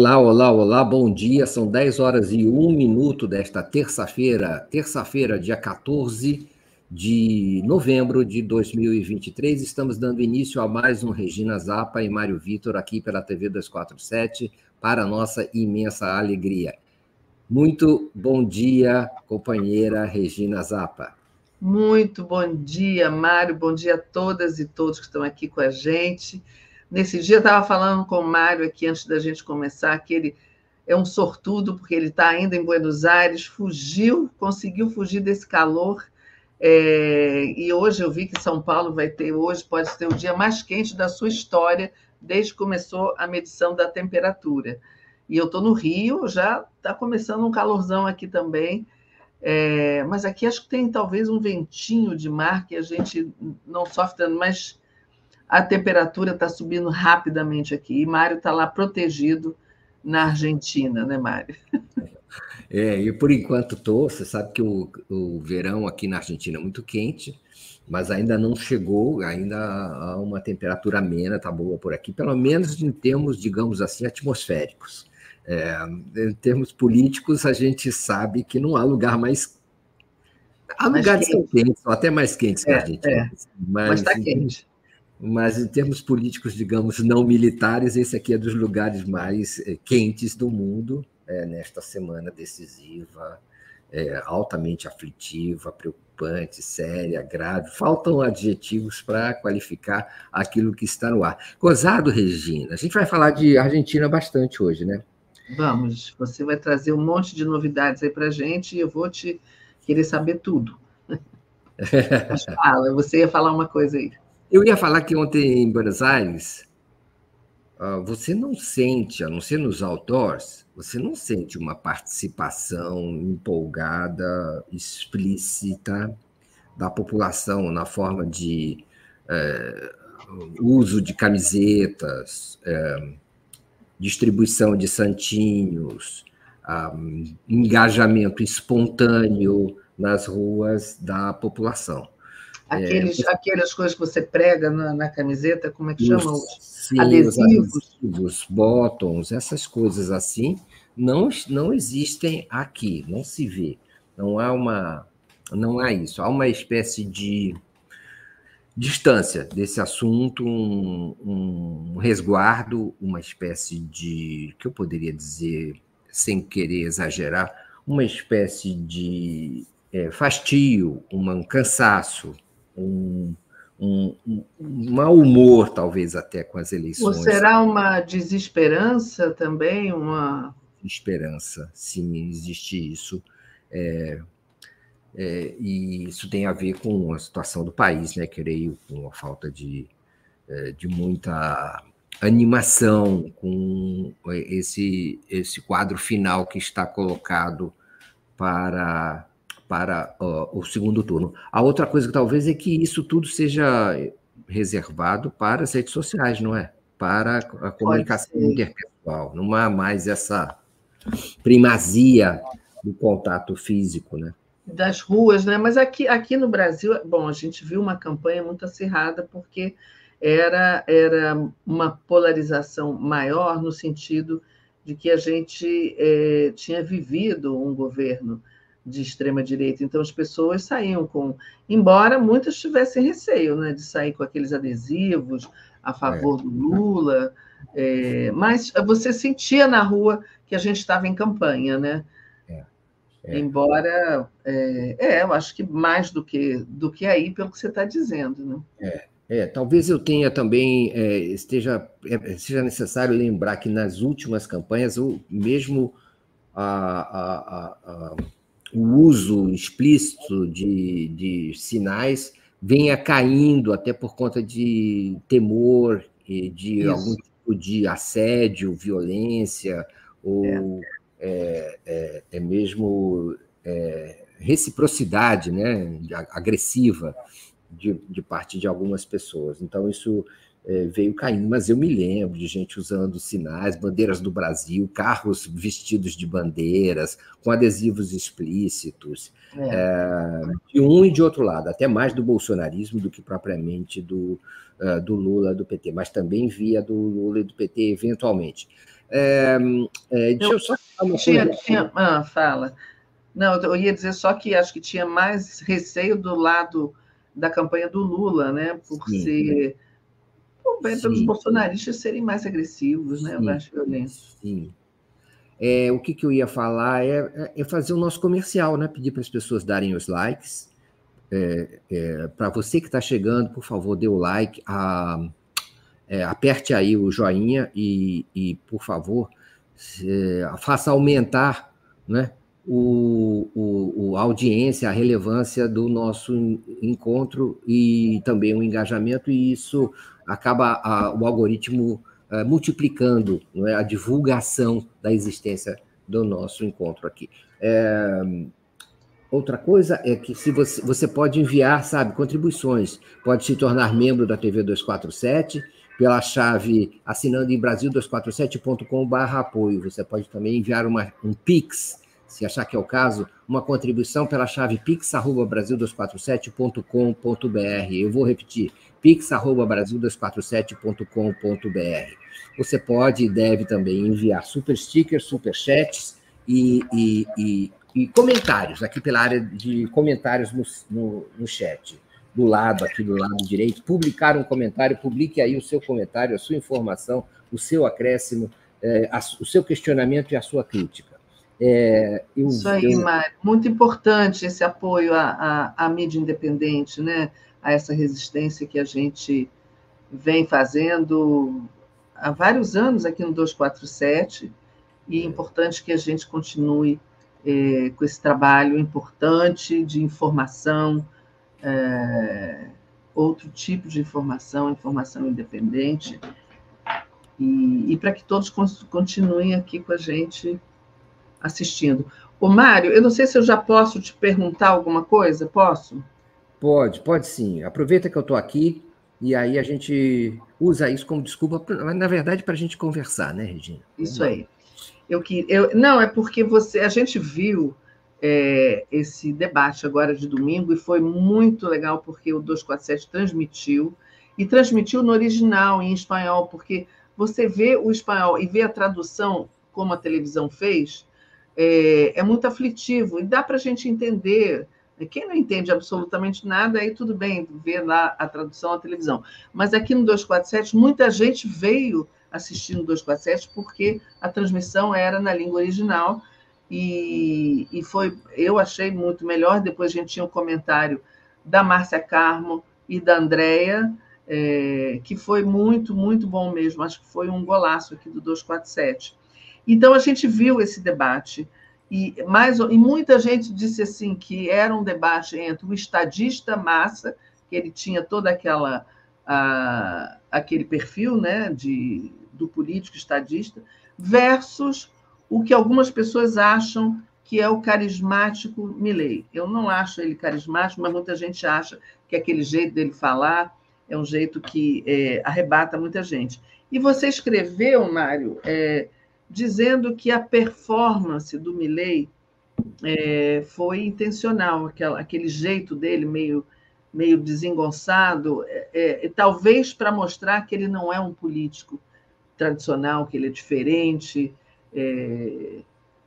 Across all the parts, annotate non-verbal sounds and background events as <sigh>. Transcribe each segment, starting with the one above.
Olá, olá, olá, bom dia. São 10 horas e 1 minuto desta terça-feira, terça-feira, dia 14 de novembro de 2023. Estamos dando início a mais um Regina Zapa e Mário Vitor aqui pela TV 247, para nossa imensa alegria. Muito bom dia, companheira Regina Zapa. Muito bom dia, Mário. Bom dia a todas e todos que estão aqui com a gente. Nesse dia, estava falando com o Mário aqui antes da gente começar, que ele é um sortudo, porque ele está ainda em Buenos Aires, fugiu, conseguiu fugir desse calor. É, e hoje eu vi que São Paulo vai ter, hoje pode ser o dia mais quente da sua história, desde que começou a medição da temperatura. E eu estou no Rio, já está começando um calorzão aqui também. É, mas aqui acho que tem talvez um ventinho de mar que a gente não sofre tanto, mas a temperatura está subindo rapidamente aqui. E Mário está lá protegido na Argentina, né, Mário? <laughs> É, e por enquanto estou. Você sabe que o, o verão aqui na Argentina é muito quente, mas ainda não chegou, ainda há uma temperatura amena, está boa por aqui, pelo menos em termos, digamos assim, atmosféricos. É, em termos políticos, a gente sabe que não há lugar mais. Há mais lugares quente. quentes, até mais quentes que é, a gente. É. Mas está quente. Mas em termos políticos, digamos, não militares, esse aqui é dos lugares mais eh, quentes do mundo, é, nesta semana decisiva, é, altamente aflitiva, preocupante, séria, grave. Faltam adjetivos para qualificar aquilo que está no ar. Gozado, Regina. A gente vai falar de Argentina bastante hoje, né? Vamos. Você vai trazer um monte de novidades aí para a gente e eu vou te querer saber tudo. <laughs> Mas fala, você ia falar uma coisa aí. Eu ia falar que ontem em Buenos Aires, uh, você não sente, a não ser nos outdoors, você não sente uma participação empolgada, explícita da população na forma de uh, uso de camisetas, uh, distribuição de santinhos, engajamento espontâneo nas ruas da população. Aqueles, é, aquelas coisas que você prega na, na camiseta, como é que chama? Os, sim, adesivos. adesivos, bottoms, essas coisas assim, não, não existem aqui, não se vê. Não há uma. Não há isso. Há uma espécie de distância desse assunto, um, um resguardo, uma espécie de. que eu poderia dizer, sem querer exagerar, uma espécie de é, fastio, um cansaço, um, um, um, mau humor, talvez até com as eleições. Ou será uma desesperança também? Uma esperança, sim, existe isso. É, é, e isso tem a ver com a situação do país, né? Creio, com a falta de, é, de muita animação com esse, esse quadro final que está colocado para para uh, o segundo turno. A outra coisa que talvez é que isso tudo seja reservado para as redes sociais, não é? Para a comunicação interpessoal. Não há mais essa primazia do contato físico, né? Das ruas, né? Mas aqui, aqui no Brasil, bom, a gente viu uma campanha muito acirrada porque era, era uma polarização maior no sentido de que a gente é, tinha vivido um governo de extrema direita. Então as pessoas saíam com, embora muitas tivessem receio, né, de sair com aqueles adesivos a favor é. do Lula, é, mas você sentia na rua que a gente estava em campanha, né? É. é. Embora, é, é, eu acho que mais do que do que aí, pelo que você está dizendo, né? É. É, talvez eu tenha também é, esteja é, seja necessário lembrar que nas últimas campanhas o mesmo a, a, a, o uso explícito de, de sinais venha caindo até por conta de temor e de Isso. algum tipo de assédio, violência, ou é, é, é, é mesmo é, reciprocidade né, agressiva de, de parte de algumas pessoas. Então, isso é, veio caindo, mas eu me lembro de gente usando sinais, bandeiras do Brasil, carros vestidos de bandeiras, com adesivos explícitos, é. É, de um e de outro lado, até mais do bolsonarismo do que propriamente do, uh, do Lula, do PT, mas também via do Lula e do PT eventualmente. É, é, deixa eu, só falar uma tinha, coisa. Tinha, ah, fala. Não, eu ia dizer só que acho que tinha mais receio do lado da campanha do Lula, né? Por Sim. ser. Por, pelos bolsonaristas serem mais agressivos, né? Mais violentos. Sim. É, o que, que eu ia falar é, é fazer o nosso comercial, né? Pedir para as pessoas darem os likes. É, é, para você que está chegando, por favor, dê o like, a, é, aperte aí o joinha e, e por favor, faça aumentar né, o, o, a audiência, a relevância do nosso encontro e também o engajamento, e isso acaba a, o algoritmo é, multiplicando é, a divulgação da existência do nosso encontro aqui. É, outra coisa é que se você, você pode enviar, sabe, contribuições, pode se tornar membro da TV 247 pela chave assinando em brasil247.com.br apoio. Você pode também enviar uma, um Pix, se achar que é o caso, uma contribuição pela chave pix.brasil247.com.br. Eu vou repetir, pix.brasil247.com.br. Você pode e deve também enviar super stickers, super chats e, e, e, e comentários, aqui pela área de comentários no, no, no chat do lado, aqui do lado direito, publicar um comentário, publique aí o seu comentário, a sua informação, o seu acréscimo, é, a, o seu questionamento e a sua crítica. É, eu, Isso aí, eu... Mário. Muito importante esse apoio à, à, à, mídia independente, né? a essa resistência que a gente vem fazendo há vários anos aqui no 247, e é importante que a gente continue é, com esse trabalho importante de informação, é, outro tipo de informação, informação independente, e, e para que todos continuem aqui com a gente assistindo. O Mário, eu não sei se eu já posso te perguntar alguma coisa, posso? Pode, pode sim. Aproveita que eu estou aqui e aí a gente usa isso como desculpa, mas na verdade para a gente conversar, né, Regina? Isso aí. Eu que eu não é porque você a gente viu é, esse debate agora de domingo e foi muito legal porque o 247 transmitiu e transmitiu no original em espanhol, porque você vê o espanhol e vê a tradução como a televisão fez, é, é muito aflitivo e dá para a gente entender. Quem não entende absolutamente nada, aí tudo bem ver lá a tradução à televisão. Mas aqui no 247, muita gente veio assistindo 247 porque a transmissão era na língua original e, e foi, eu achei muito melhor. Depois a gente tinha um comentário da Márcia Carmo e da Andrea, é, que foi muito, muito bom mesmo. Acho que foi um golaço aqui do 247. Então a gente viu esse debate. E, mais, e muita gente disse assim que era um debate entre o estadista massa, que ele tinha toda aquela a, aquele perfil né, de, do político estadista, versus o que algumas pessoas acham que é o carismático Milley. Eu não acho ele carismático, mas muita gente acha que aquele jeito dele falar é um jeito que é, arrebata muita gente. E você escreveu, Mário, é, dizendo que a performance do Milley é, foi intencional, aquela, aquele jeito dele meio, meio desengonçado, é, é, talvez para mostrar que ele não é um político tradicional, que ele é diferente, é,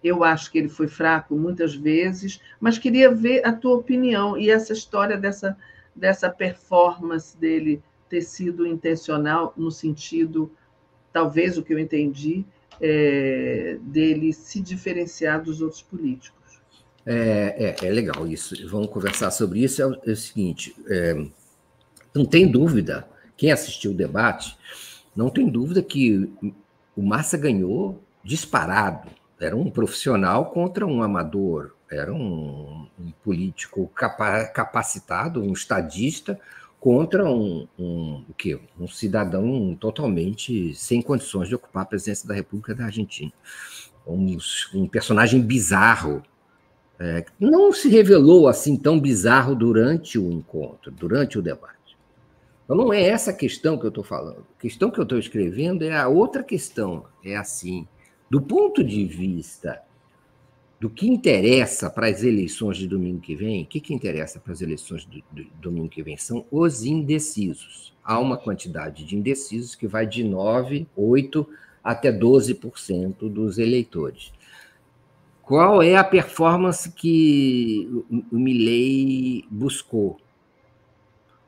eu acho que ele foi fraco muitas vezes, mas queria ver a tua opinião e essa história dessa, dessa performance dele ter sido intencional no sentido, talvez o que eu entendi, é, dele se diferenciar dos outros políticos. É, é, é legal isso. Vamos conversar sobre isso. É o, é o seguinte: é, não tem dúvida, quem assistiu o debate, não tem dúvida que o Massa ganhou disparado. Era um profissional contra um amador, era um, um político capa capacitado, um estadista contra um, um, o quê? um cidadão totalmente sem condições de ocupar a presidência da República da Argentina. Um, um personagem bizarro, é, não se revelou assim tão bizarro durante o encontro, durante o debate. Então não é essa a questão que eu estou falando. A questão que eu estou escrevendo é a outra questão. É assim, do ponto de vista do que interessa para as eleições de domingo que vem, o que, que interessa para as eleições de domingo que vem? São os indecisos. Há uma quantidade de indecisos que vai de 9, 8 até 12% dos eleitores. Qual é a performance que o Milley buscou?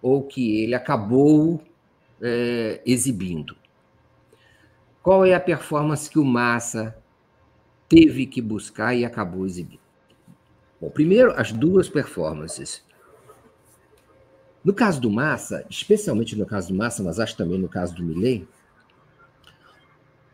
Ou que ele acabou é, exibindo? Qual é a performance que o Massa teve que buscar e acabou exibindo? Bom, primeiro, as duas performances. No caso do Massa, especialmente no caso do Massa, mas acho também no caso do Milley,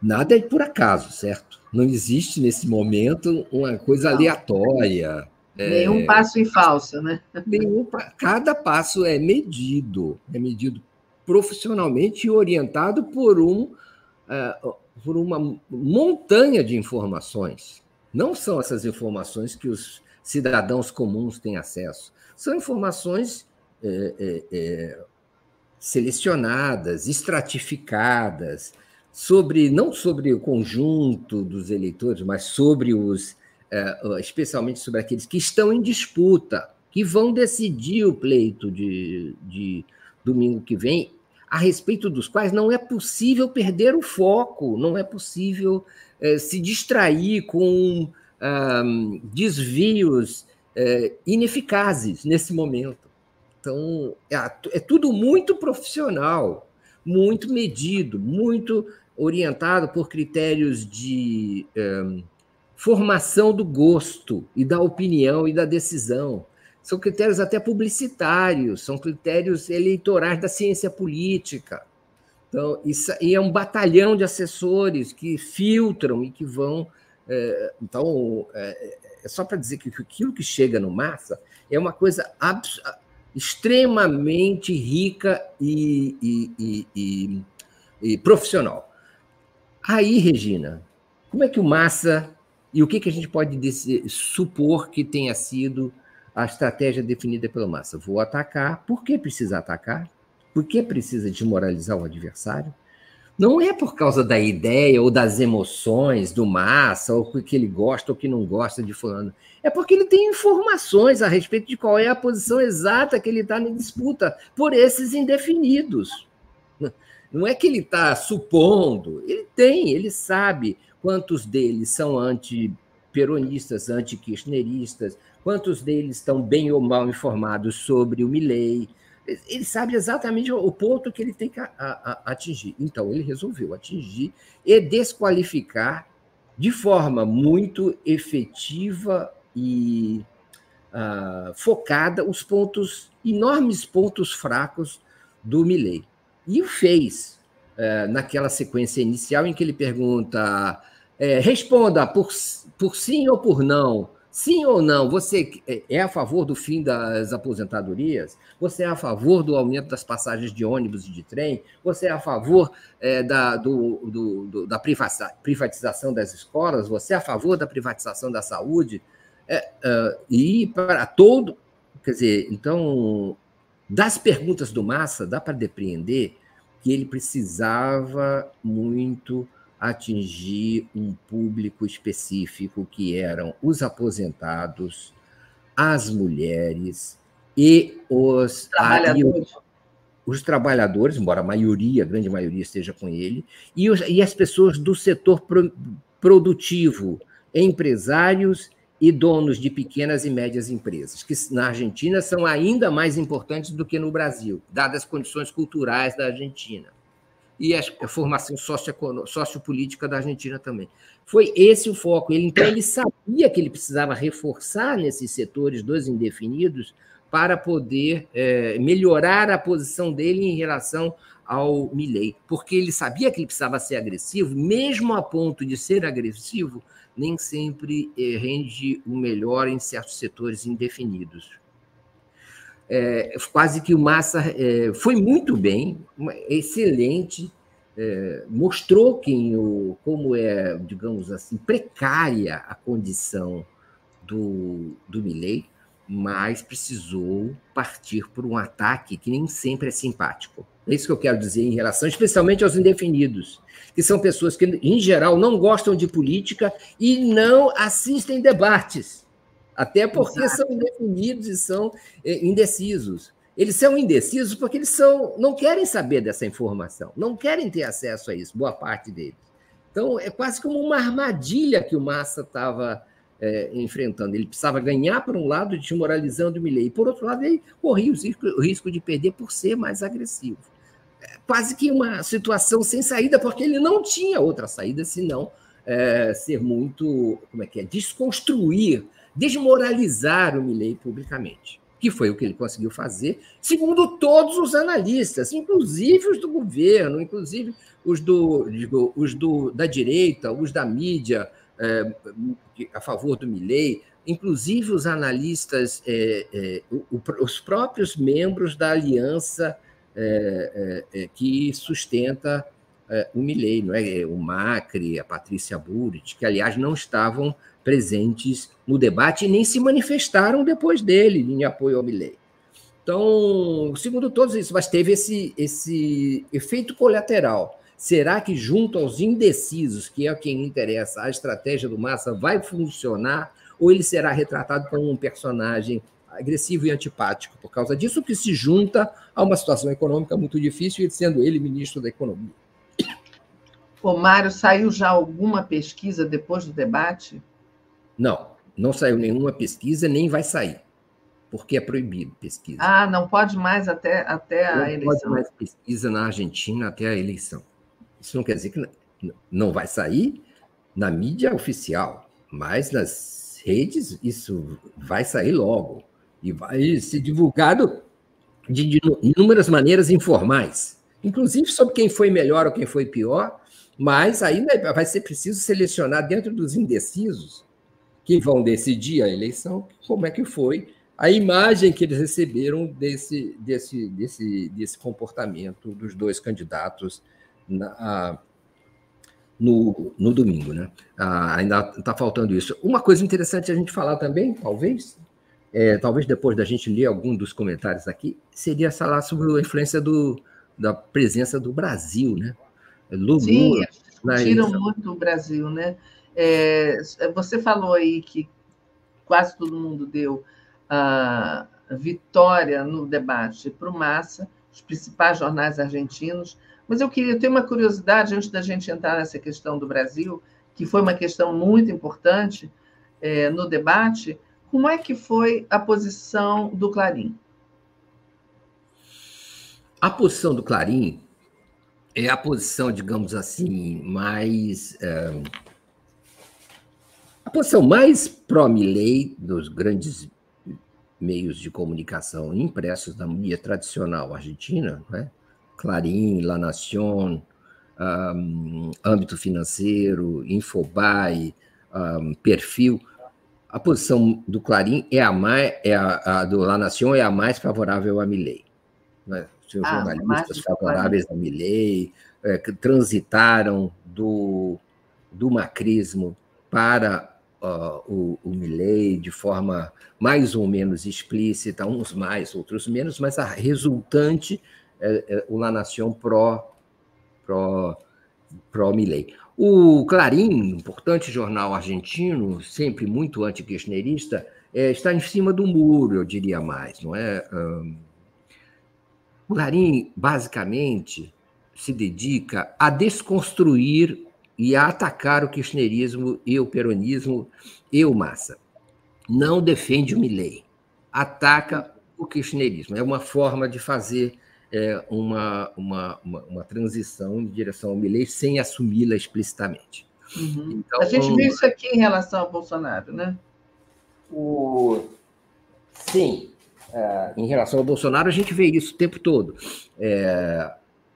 nada é por acaso, certo? Não existe nesse momento uma coisa aleatória. Nenhum é, passo em falso, né? Nenhum, cada passo é medido, é medido profissionalmente e orientado por, um, uh, por uma montanha de informações. Não são essas informações que os cidadãos comuns têm acesso. São informações é, é, é, selecionadas, estratificadas, sobre não sobre o conjunto dos eleitores, mas sobre os, é, especialmente sobre aqueles que estão em disputa, que vão decidir o pleito de, de domingo que vem, a respeito dos quais não é possível perder o foco, não é possível é, se distrair com um, desvios é, ineficazes nesse momento. Então, é, é tudo muito profissional, muito medido, muito orientado por critérios de formação do gosto e da opinião e da decisão. São critérios até publicitários, são critérios eleitorais da ciência política. Então, isso e é um batalhão de assessores que filtram e que vão. É, então, é, é só para dizer que aquilo que chega no massa é uma coisa extremamente rica e, e, e, e, profissional. Aí, Regina, como é que o massa e o que, que a gente pode supor que tenha sido a estratégia definida pelo massa? Vou atacar. Por que precisa atacar? Por que precisa desmoralizar o adversário? Não é por causa da ideia ou das emoções do massa, ou que ele gosta ou que não gosta de fulano. É porque ele tem informações a respeito de qual é a posição exata que ele está na disputa por esses indefinidos. Não é que ele está supondo, ele tem, ele sabe quantos deles são anti-peronistas, anti-kirchneristas, quantos deles estão bem ou mal informados sobre o Milley, ele sabe exatamente o ponto que ele tem que atingir. Então, ele resolveu atingir e desqualificar de forma muito efetiva e uh, focada os pontos, enormes pontos fracos do Milley. E o fez uh, naquela sequência inicial em que ele pergunta: é, responda por, por sim ou por não Sim ou não? Você é, é a favor do fim das aposentadorias? Você é a favor do aumento das passagens de ônibus e de trem? Você é a favor é, da, do, do, do, da privatização das escolas? Você é a favor da privatização da saúde? É, uh, e para todo. Quer dizer, então, das perguntas do Massa, dá para depreender que ele precisava muito atingir um público específico que eram os aposentados, as mulheres e os trabalhadores. os trabalhadores, embora a maioria, a grande maioria esteja com ele, e, os, e as pessoas do setor pro, produtivo, empresários e donos de pequenas e médias empresas, que na Argentina são ainda mais importantes do que no Brasil, dadas as condições culturais da Argentina e a formação sociopolítica da Argentina também. Foi esse o foco. Ele, então, ele sabia que ele precisava reforçar nesses setores dos indefinidos para poder é, melhorar a posição dele em relação ao Milley, porque ele sabia que ele precisava ser agressivo, mesmo a ponto de ser agressivo, nem sempre é, rende o melhor em certos setores indefinidos é, quase que o Massa é, foi muito bem, excelente, é, mostrou quem o, como é, digamos assim, precária a condição do, do Milley, mas precisou partir por um ataque que nem sempre é simpático. É isso que eu quero dizer em relação, especialmente aos indefinidos, que são pessoas que, em geral, não gostam de política e não assistem debates. Até porque Exato. são indefinidos e são é, indecisos. Eles são indecisos porque eles são, não querem saber dessa informação, não querem ter acesso a isso, boa parte deles. Então, é quase como uma armadilha que o Massa estava é, enfrentando. Ele precisava ganhar, por um lado, desmoralizando o Milley, e, por outro lado, ele corria o risco de perder por ser mais agressivo. É quase que uma situação sem saída, porque ele não tinha outra saída senão é, ser muito, como é que é, desconstruir, desmoralizar o Milley publicamente que foi o que ele conseguiu fazer, segundo todos os analistas, inclusive os do governo, inclusive os, do, digo, os do, da direita, os da mídia é, a favor do Milley, inclusive os analistas, é, é, os próprios membros da aliança é, que sustenta o Milley, não é? o Macri, a Patrícia Burit, que, aliás, não estavam presentes no debate e nem se manifestaram depois dele em apoio ao Milley. Então, segundo todos isso, mas teve esse, esse efeito colateral. Será que, junto aos indecisos, que é quem interessa, a estratégia do Massa vai funcionar? Ou ele será retratado como um personagem agressivo e antipático por causa disso, que se junta a uma situação econômica muito difícil, sendo ele ministro da Economia? Ô, Mário, saiu já alguma pesquisa depois do debate? Não, não saiu nenhuma pesquisa, nem vai sair, porque é proibido pesquisa. Ah, não pode mais até, até a não eleição. Não pode mais pesquisa na Argentina até a eleição. Isso não quer dizer que não vai sair na mídia oficial, mas nas redes isso vai sair logo e vai ser divulgado de, de inúmeras maneiras informais, inclusive sobre quem foi melhor ou quem foi pior, mas ainda vai ser preciso selecionar dentro dos indecisos que vão decidir a eleição, como é que foi a imagem que eles receberam desse, desse, desse, desse comportamento dos dois candidatos na, no, no domingo. Né? Ah, ainda está faltando isso. Uma coisa interessante a gente falar também, talvez, é, talvez depois da gente ler algum dos comentários aqui, seria falar sobre a influência do, da presença do Brasil, né? Lula, Sim, discutiram muito o Brasil, né? É, você falou aí que quase todo mundo deu a vitória no debate para o Massa, os principais jornais argentinos, mas eu queria ter uma curiosidade antes da gente entrar nessa questão do Brasil, que foi uma questão muito importante é, no debate. Como é que foi a posição do Clarim? A posição do Clarim é a posição, digamos assim, mais. É a posição mais pró-Milley dos grandes meios de comunicação impressos da mídia tradicional argentina, né? Clarim, La Nación, um, âmbito financeiro, Infobae, um, perfil. A posição do Clarim é a mais, é a, a do La Nación é a mais favorável a Milley. Né? Os ah, jornalistas favoráveis a Milley é, que transitaram do, do macrismo para uh, o, o Milley de forma mais ou menos explícita, uns mais, outros menos, mas a resultante é, é o La Nación pró, pró, pró Milley. O Clarim, importante jornal argentino, sempre muito anti-kirchnerista, é, está em cima do muro, eu diria mais, não é? Um, o Clarim, basicamente, se dedica a desconstruir e a atacar o kirchnerismo e o peronismo e o Massa. Não defende o Milley, ataca o kirchnerismo. É uma forma de fazer é, uma, uma, uma, uma, transição em direção ao Milley sem assumi-la explicitamente. Uhum. Então, a gente vê isso aqui em relação ao Bolsonaro, né? O... Sim, é, em relação ao Bolsonaro, a gente vê isso o tempo todo. É,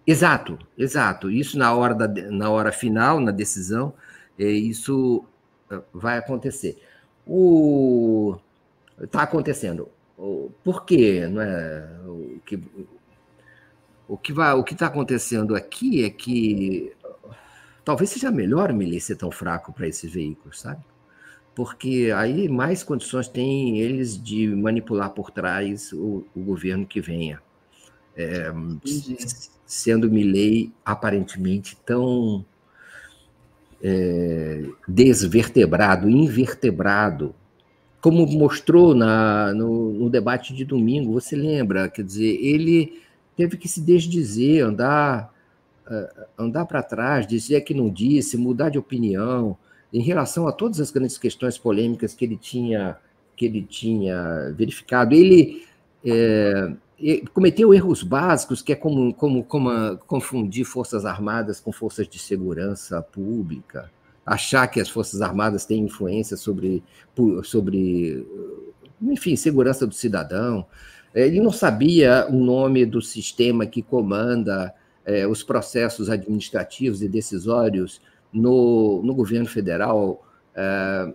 Exato, exato. Isso na hora, da, na hora final, na decisão, é, isso é, vai acontecer. O está acontecendo. Por quê? Não é? O que o que vai, o que está acontecendo aqui é que talvez seja melhor o ser tão fraco para esses veículos, sabe? Porque aí mais condições têm eles de manipular por trás o, o governo que venha. É, sendo Milley aparentemente tão é, desvertebrado, invertebrado, como mostrou na, no, no, debate de domingo, você lembra? Quer dizer, ele teve que se desdizer, andar andar para trás, dizer que não disse, mudar de opinião em relação a todas as grandes questões polêmicas que ele tinha que ele tinha verificado. Ele é, cometeu erros básicos, que é como, como, como confundir forças armadas com forças de segurança pública, achar que as forças armadas têm influência sobre, sobre enfim, segurança do cidadão. Ele não sabia o nome do sistema que comanda é, os processos administrativos e decisórios no, no governo federal. É,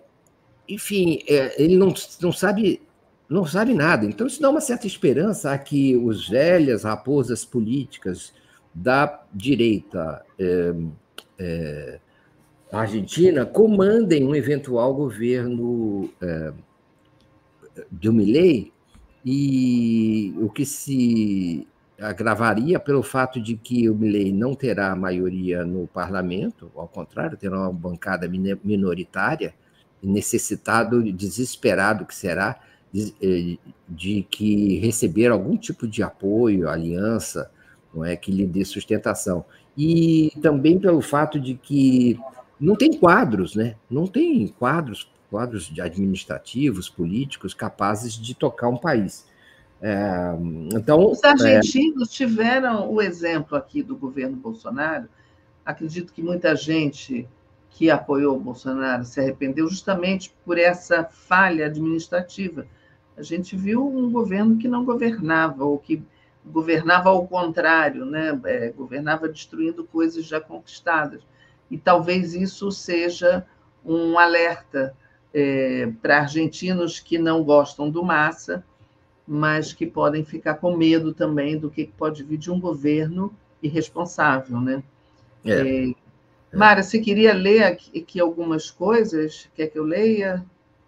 enfim, é, ele não, não sabe não sabe nada. Então, isso dá uma certa esperança a que os velhas raposas políticas da direita é, é, argentina comandem um eventual governo é, do Milley, e o que se agravaria pelo fato de que o Milley não terá maioria no parlamento, ao contrário, terá uma bancada minoritária, necessitado, desesperado que será, de, eh, de que receber algum tipo de apoio, aliança, não é que lhe dê sustentação. E também pelo fato de que não tem quadros, né? Não tem quadros, quadros administrativos, políticos capazes de tocar um país. É, então, os argentinos é... tiveram o exemplo aqui do governo Bolsonaro. Acredito que muita gente que apoiou o Bolsonaro se arrependeu justamente por essa falha administrativa a gente viu um governo que não governava, ou que governava ao contrário, né? É, governava destruindo coisas já conquistadas. E talvez isso seja um alerta é, para argentinos que não gostam do Massa, mas que podem ficar com medo também do que pode vir de um governo irresponsável. Né? É. É, Mara, você queria ler aqui, algumas coisas? Quer que eu leia?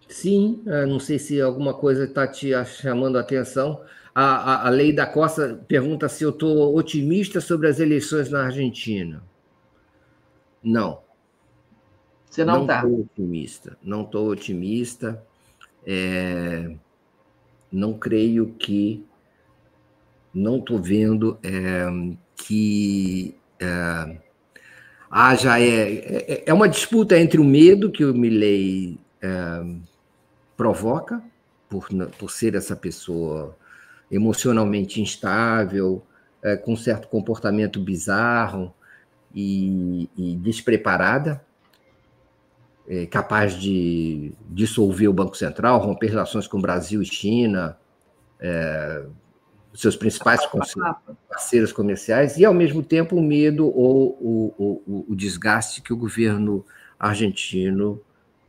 Sim, é, não sei se alguma coisa está te chamando a atenção. A, a, a, lei da Costa pergunta se eu estou otimista sobre as eleições na Argentina. Não. Você não está? Não estou otimista. Não estou otimista. É, não creio que. Não estou vendo é, que. É, haja. É, é, é uma disputa entre o medo que o Milley. É, provoca, por, por ser essa pessoa emocionalmente instável, é, com certo comportamento bizarro e, e despreparada, é, capaz de dissolver o Banco Central, romper relações com Brasil e China, é, seus principais parceiros comerciais, e, ao mesmo tempo, o medo ou o, o, o desgaste que o governo argentino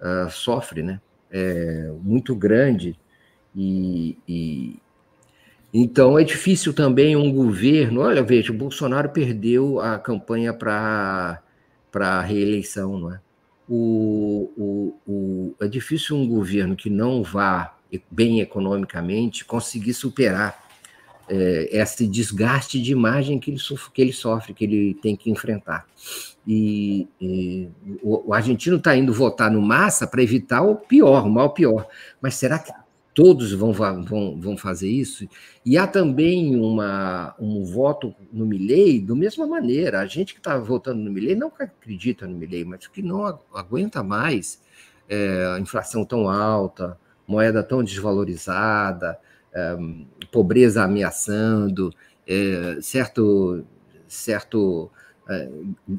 uh, sofre, né? é, muito grande e, e, então é difícil também um governo. Olha, veja, o Bolsonaro perdeu a campanha para para reeleição, não é? O, o, o, é difícil um governo que não vá bem economicamente conseguir superar é, esse desgaste de imagem que ele, que ele sofre, que ele tem que enfrentar. E, e o, o, argentino está indo votar no Massa para evitar o pior, o mal pior. Mas será que todos vão, vão, vão fazer isso? E há também uma, um voto no Milley da mesma maneira. A gente que está votando no Milley não acredita no Milley, mas que não aguenta mais é, a inflação tão alta, moeda tão desvalorizada, é, pobreza ameaçando, é, certo, certo é,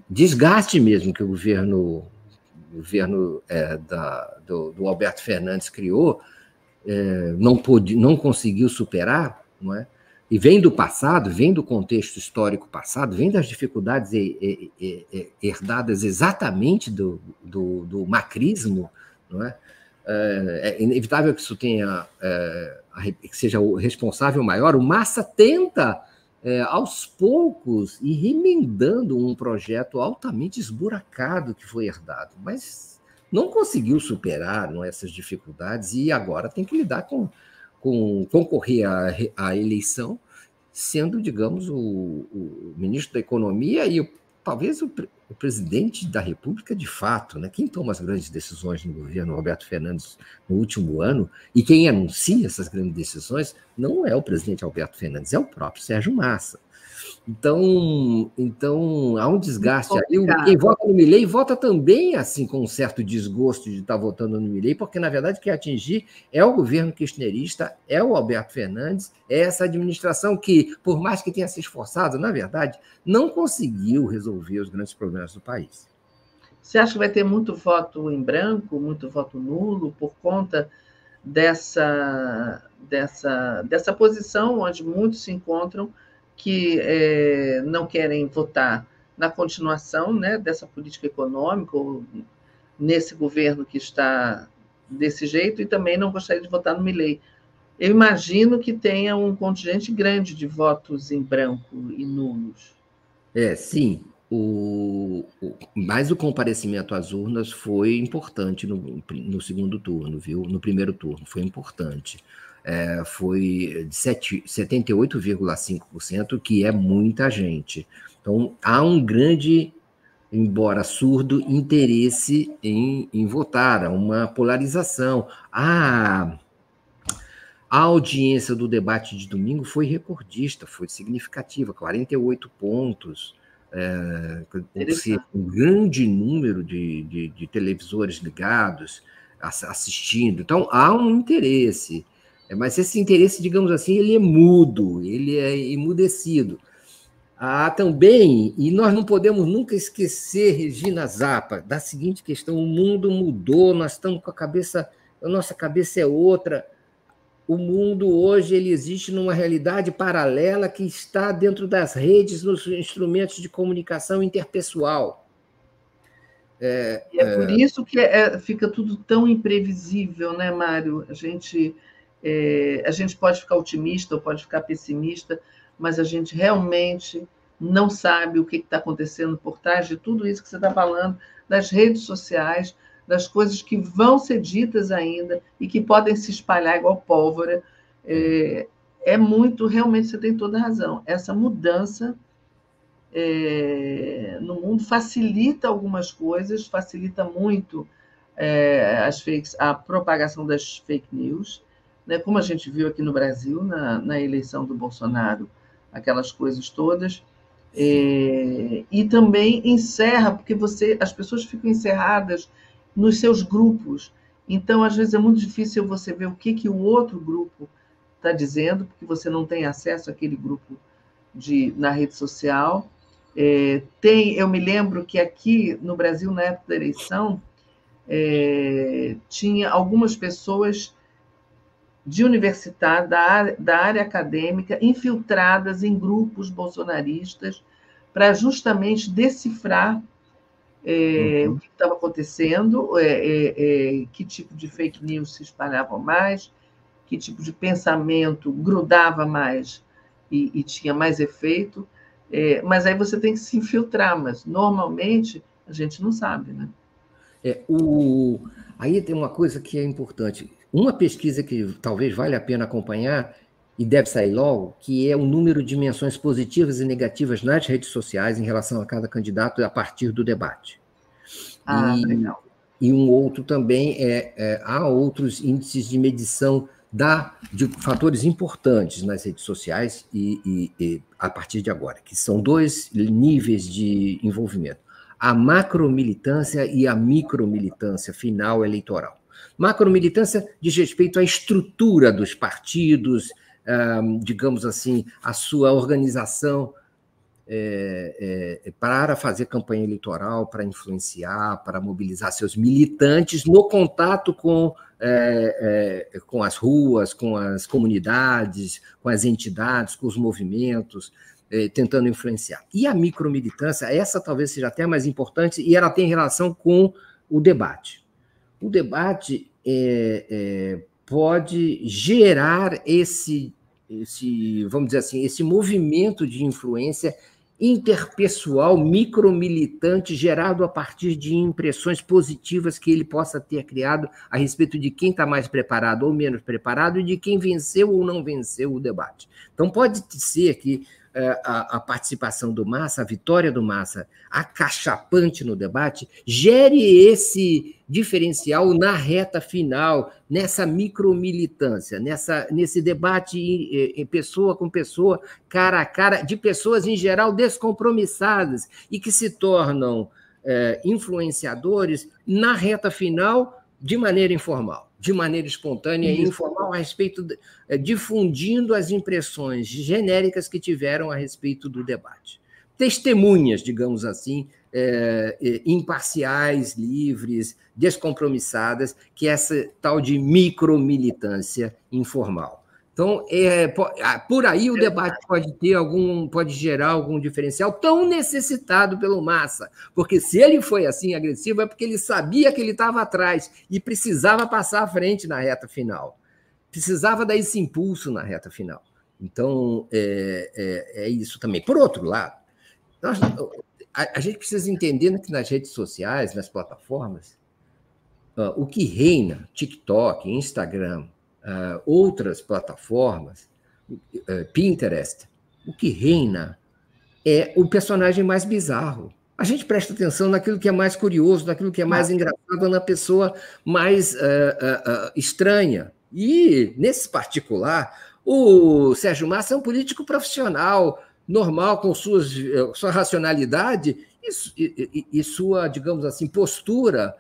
desgaste mesmo que o governo, o governo é, da, do, do, Alberto Fernandes criou, é, não, pôde, não conseguiu superar, não é? e vem do passado, vem do contexto histórico passado, vem das dificuldades herdadas exatamente do, do, do macrismo, não é? É, é inevitável que isso tenha, é, que seja o responsável maior. O Massa tenta é, aos poucos e remendando um projeto altamente esburacado que foi herdado, mas não conseguiu superar não, essas dificuldades e agora tem que lidar com, com concorrer à, à eleição, sendo, digamos, o, o, ministro da Economia e o, talvez o, o, presidente da República de fato, né? Quem toma as grandes decisões no governo, Roberto Fernandes, no último ano, e quem anuncia essas grandes decisões não é o presidente Alberto Fernandes, é o próprio Sérgio Massa. Então, então há um desgaste aí. Quem vota no Milley vota também assim com um certo desgosto de estar votando no Milley, porque na verdade quem atingir é o governo kirchnerista, é o Alberto Fernandes, é essa administração que, por mais que tenha se esforçado, na verdade, não conseguiu resolver os grandes problemas do país. Você acha que vai ter muito voto em branco, muito voto nulo, por conta dessa, dessa, dessa posição onde muitos se encontram que é, não querem votar na continuação né, dessa política econômica, ou nesse governo que está desse jeito, e também não gostaria de votar no Milley. Eu imagino que tenha um contingente grande de votos em branco e nulos. É, sim. O, o, mas o comparecimento às urnas foi importante no, no segundo turno, viu? No primeiro turno, foi importante é, foi de 78,5%, que é muita gente. Então, há um grande, embora surdo, interesse em, em votar, há uma polarização. A, a audiência do debate de domingo foi recordista, foi significativa, 48 pontos. É, um grande número de, de, de televisores ligados, assistindo. Então, há um interesse. É, mas esse interesse, digamos assim, ele é mudo, ele é emudecido. Há também, e nós não podemos nunca esquecer, Regina Zappa, da seguinte questão: o mundo mudou, nós estamos com a cabeça, a nossa cabeça é outra. O mundo hoje ele existe numa realidade paralela que está dentro das redes, nos instrumentos de comunicação interpessoal. É, e é por é... isso que é, fica tudo tão imprevisível, né, Mário? A gente é, a gente pode ficar otimista ou pode ficar pessimista, mas a gente realmente não sabe o que está acontecendo por trás de tudo isso que você está falando, das redes sociais, das coisas que vão ser ditas ainda e que podem se espalhar igual pólvora. É, é muito, realmente, você tem toda a razão. Essa mudança é, no mundo facilita algumas coisas, facilita muito é, as fakes, a propagação das fake news, né, como a gente viu aqui no Brasil, na, na eleição do Bolsonaro, aquelas coisas todas. É, e também encerra, porque você, as pessoas ficam encerradas nos seus grupos. Então, às vezes, é muito difícil você ver o que, que o outro grupo está dizendo, porque você não tem acesso àquele grupo de, na rede social. É, tem, eu me lembro que aqui no Brasil, na época da eleição, é, tinha algumas pessoas de universitários da área, da área acadêmica infiltradas em grupos bolsonaristas para justamente decifrar é, uhum. o que estava acontecendo, é, é, é, que tipo de fake news se espalhava mais, que tipo de pensamento grudava mais e, e tinha mais efeito. É, mas aí você tem que se infiltrar, mas normalmente a gente não sabe, né? É, o... Aí tem uma coisa que é importante. Uma pesquisa que talvez valha a pena acompanhar e deve sair logo, que é o número de menções positivas e negativas nas redes sociais em relação a cada candidato a partir do debate. Ah, e, legal. E um outro também é, é, há outros índices de medição da, de fatores importantes nas redes sociais e, e, e a partir de agora, que são dois níveis de envolvimento: a macromilitância e a micromilitância final eleitoral. Macromilitância diz respeito à estrutura dos partidos, digamos assim, a sua organização é, é, para fazer campanha eleitoral, para influenciar, para mobilizar seus militantes no contato com, é, é, com as ruas, com as comunidades, com as entidades, com os movimentos, é, tentando influenciar. E a micromilitância, essa talvez seja até mais importante, e ela tem relação com o debate o debate é, é, pode gerar esse, esse, vamos dizer assim, esse movimento de influência interpessoal, micromilitante, gerado a partir de impressões positivas que ele possa ter criado a respeito de quem está mais preparado ou menos preparado e de quem venceu ou não venceu o debate. Então, pode ser que a, a, participação do Massa, a vitória do Massa, acachapante no debate, gere esse diferencial na reta final, nessa micromilitância, nessa, nesse debate em, em pessoa com pessoa, cara a cara, de pessoas em geral descompromissadas e que se tornam é, influenciadores na reta final de maneira informal de maneira espontânea e informal a respeito, de, é, difundindo as impressões genéricas que tiveram a respeito do debate. Testemunhas, digamos assim, é, é, imparciais, livres, descompromissadas, que é essa tal de micromilitância informal. Então, é, por aí o debate pode ter algum, pode gerar algum diferencial tão necessitado pelo Massa, porque se ele foi assim agressivo é porque ele sabia que ele estava atrás e precisava passar à frente na reta final, precisava dar esse impulso na reta final. Então, é, é, é isso também. Por outro lado, nós, a, a, gente precisa entender que nas redes sociais, nas plataformas, uh, o que reina, TikTok, Instagram, uh, outras plataformas, uh, Pinterest, o que reina é o personagem mais bizarro. A gente presta atenção naquilo que é mais curioso, naquilo que é mais engraçado, na pessoa mais uh, estranha. E, nesse particular, o Sérgio Massa é um político profissional, normal, com suas, sua racionalidade e, e, e sua, digamos assim, postura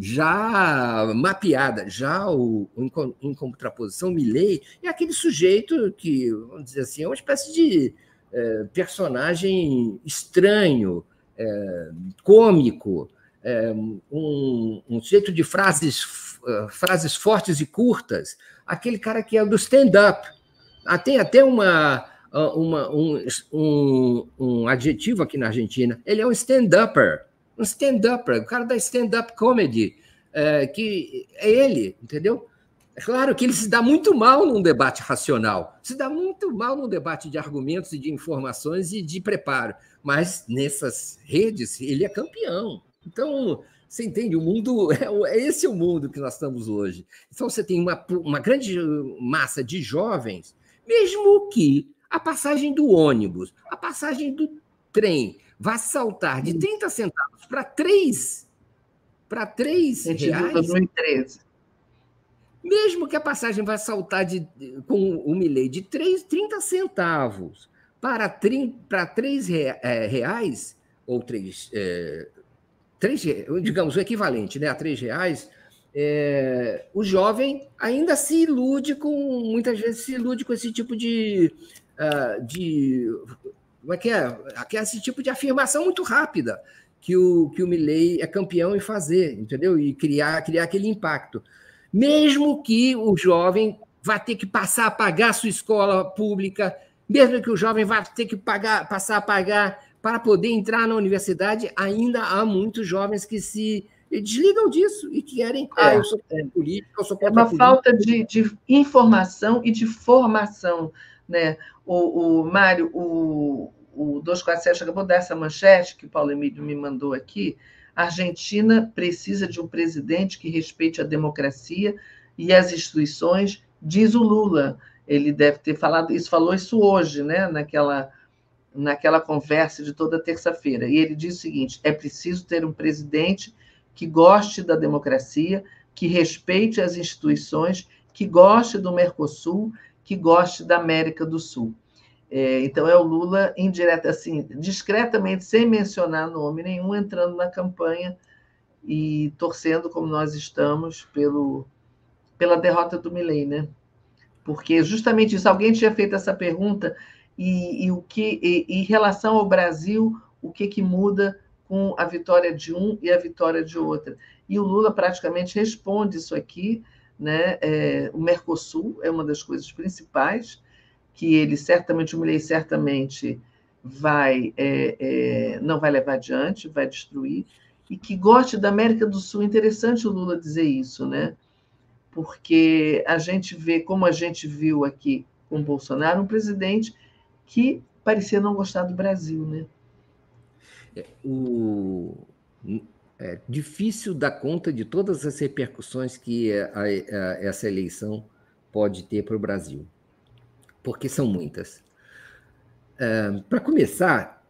já mapeada, já o, em, contraposição, Milley é aquele sujeito que, vamos dizer assim, é uma espécie de é, personagem estranho, é, cômico, é, um, um sujeito de frases, frases fortes e curtas, aquele cara que é do stand-up. Ah, tem até uma, uma um, um, um adjetivo aqui na Argentina, ele é um stand-upper um stand-up, o cara da stand-up comedy, é, que é ele, entendeu? É claro que ele se dá muito mal num debate racional, se dá muito mal num debate de argumentos e de informações e de preparo, mas nessas redes ele é campeão. Então, você entende? O mundo <laughs> é, é esse o mundo que nós estamos hoje. Então, você tem uma, uma grande massa de jovens, mesmo que a passagem do ônibus, a passagem do trem, vai saltar de 30 centavos para 3 para 3 reais. 2013. Mesmo que a passagem vai saltar de, com o Milei de 3, 30 centavos para 3, para 3 é, reais, ou 3, é, 3, digamos, o equivalente né, a 3 reais, é, o jovem ainda se ilude com, muitas vezes se ilude com esse tipo de, uh, de como é que é? é? Esse tipo de afirmação muito rápida que o, que o Milley é campeão em fazer, entendeu? E criar, criar aquele impacto. Mesmo que o jovem vá ter que passar a pagar a sua escola pública, mesmo que o jovem vá ter que pagar, passar a pagar para poder entrar na universidade, ainda há muitos jovens que se desligam disso e querem, ah, eu sou político, eu sou É uma falta de, de informação e de formação. Né? O, o Mário, o, o 247 acabou dessa manchete que o Paulo Emílio me mandou aqui. A Argentina precisa de um presidente que respeite a democracia e as instituições, diz o Lula. Ele deve ter falado isso, falou isso hoje, né? Naquela, naquela conversa de toda terça-feira. E ele diz o seguinte: é preciso ter um presidente que goste da democracia, que respeite as instituições, que goste do Mercosul, que goste da América do Sul. É, então, é o Lula, indireta, assim, discretamente, sem mencionar nome nenhum, entrando na campanha e torcendo, como nós estamos, pelo, pela derrota do Milley, né? Porque justamente isso, alguém tinha feito essa pergunta, e, e o que, e, em relação ao Brasil, o que, que muda com a vitória de um e a vitória de outra? E o Lula praticamente responde isso aqui, né? É, o Mercosul é uma das coisas principais, que ele certamente, o Milley certamente vai, é, é, não vai levar adiante, vai destruir, e que goste da América do Sul. Interessante o Lula dizer isso, né? Porque a gente vê, como a gente viu aqui com Bolsonaro, um presidente que parecia não gostar do Brasil, né? É, o, é difícil dar conta de todas as repercussões que a, a, essa eleição pode ter para o Brasil porque são muitas. É, Para começar,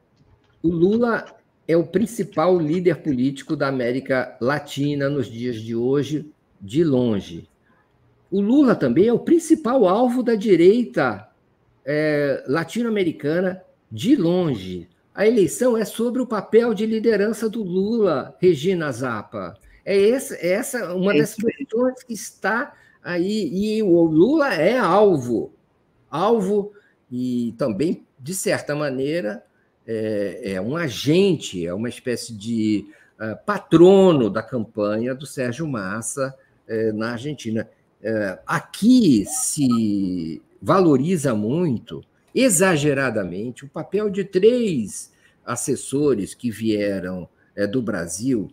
o Lula é o principal líder político da América Latina nos dias de hoje, de longe. O Lula também é o principal alvo da direita é, latino-americana, de longe. A eleição é sobre o papel de liderança do Lula, Regina Zappa. É essa, é essa uma é das questões que está aí. E o Lula é alvo. Alvo e também, de certa maneira, é, é um agente, é uma espécie de uh, patrono da campanha do Sérgio Massa uh, na Argentina. Uh, aqui se valoriza muito, exageradamente, o papel de três assessores que vieram do Brasil,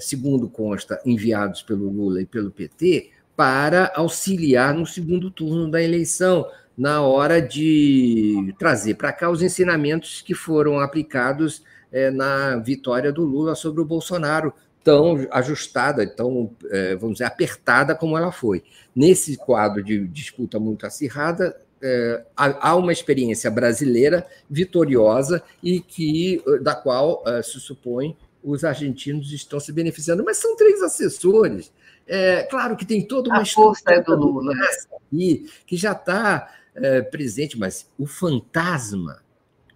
segundo consta, enviados pelo Lula e pelo PT, para auxiliar no segundo turno da eleição na hora de trazer para cá os ensinamentos que foram aplicados é, na vitória do Lula sobre o Bolsonaro, tão ajustada, tão, é, vamos dizer, apertada como ela foi. Nesse quadro de disputa muito acirrada, é, há uma experiência brasileira vitoriosa e que da qual se supõe os argentinos estão se beneficiando, mas são três assessores. É, claro que tem toda uma a força é do Lula aqui, que já está é, presente, mas o fantasma,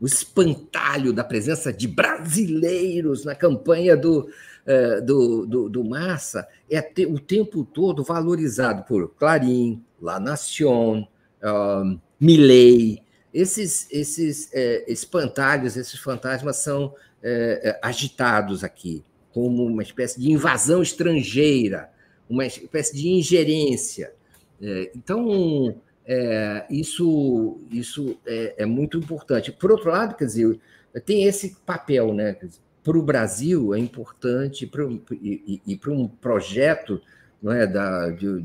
o espantalho da presença de brasileiros na campanha do, é, do, do, do, Massa é te, o tempo todo valorizado por Clarim, La Nación, um, Milley. Esses, esses é, espantalhos, esses fantasmas são é, agitados aqui, como uma espécie de invasão estrangeira, uma espécie de ingerência. É, então, é, isso, isso é, é, muito importante. Por outro lado, quer dizer, tem esse papel, né? Para o Brasil é importante pro, e, e, para um projeto não é, da, de,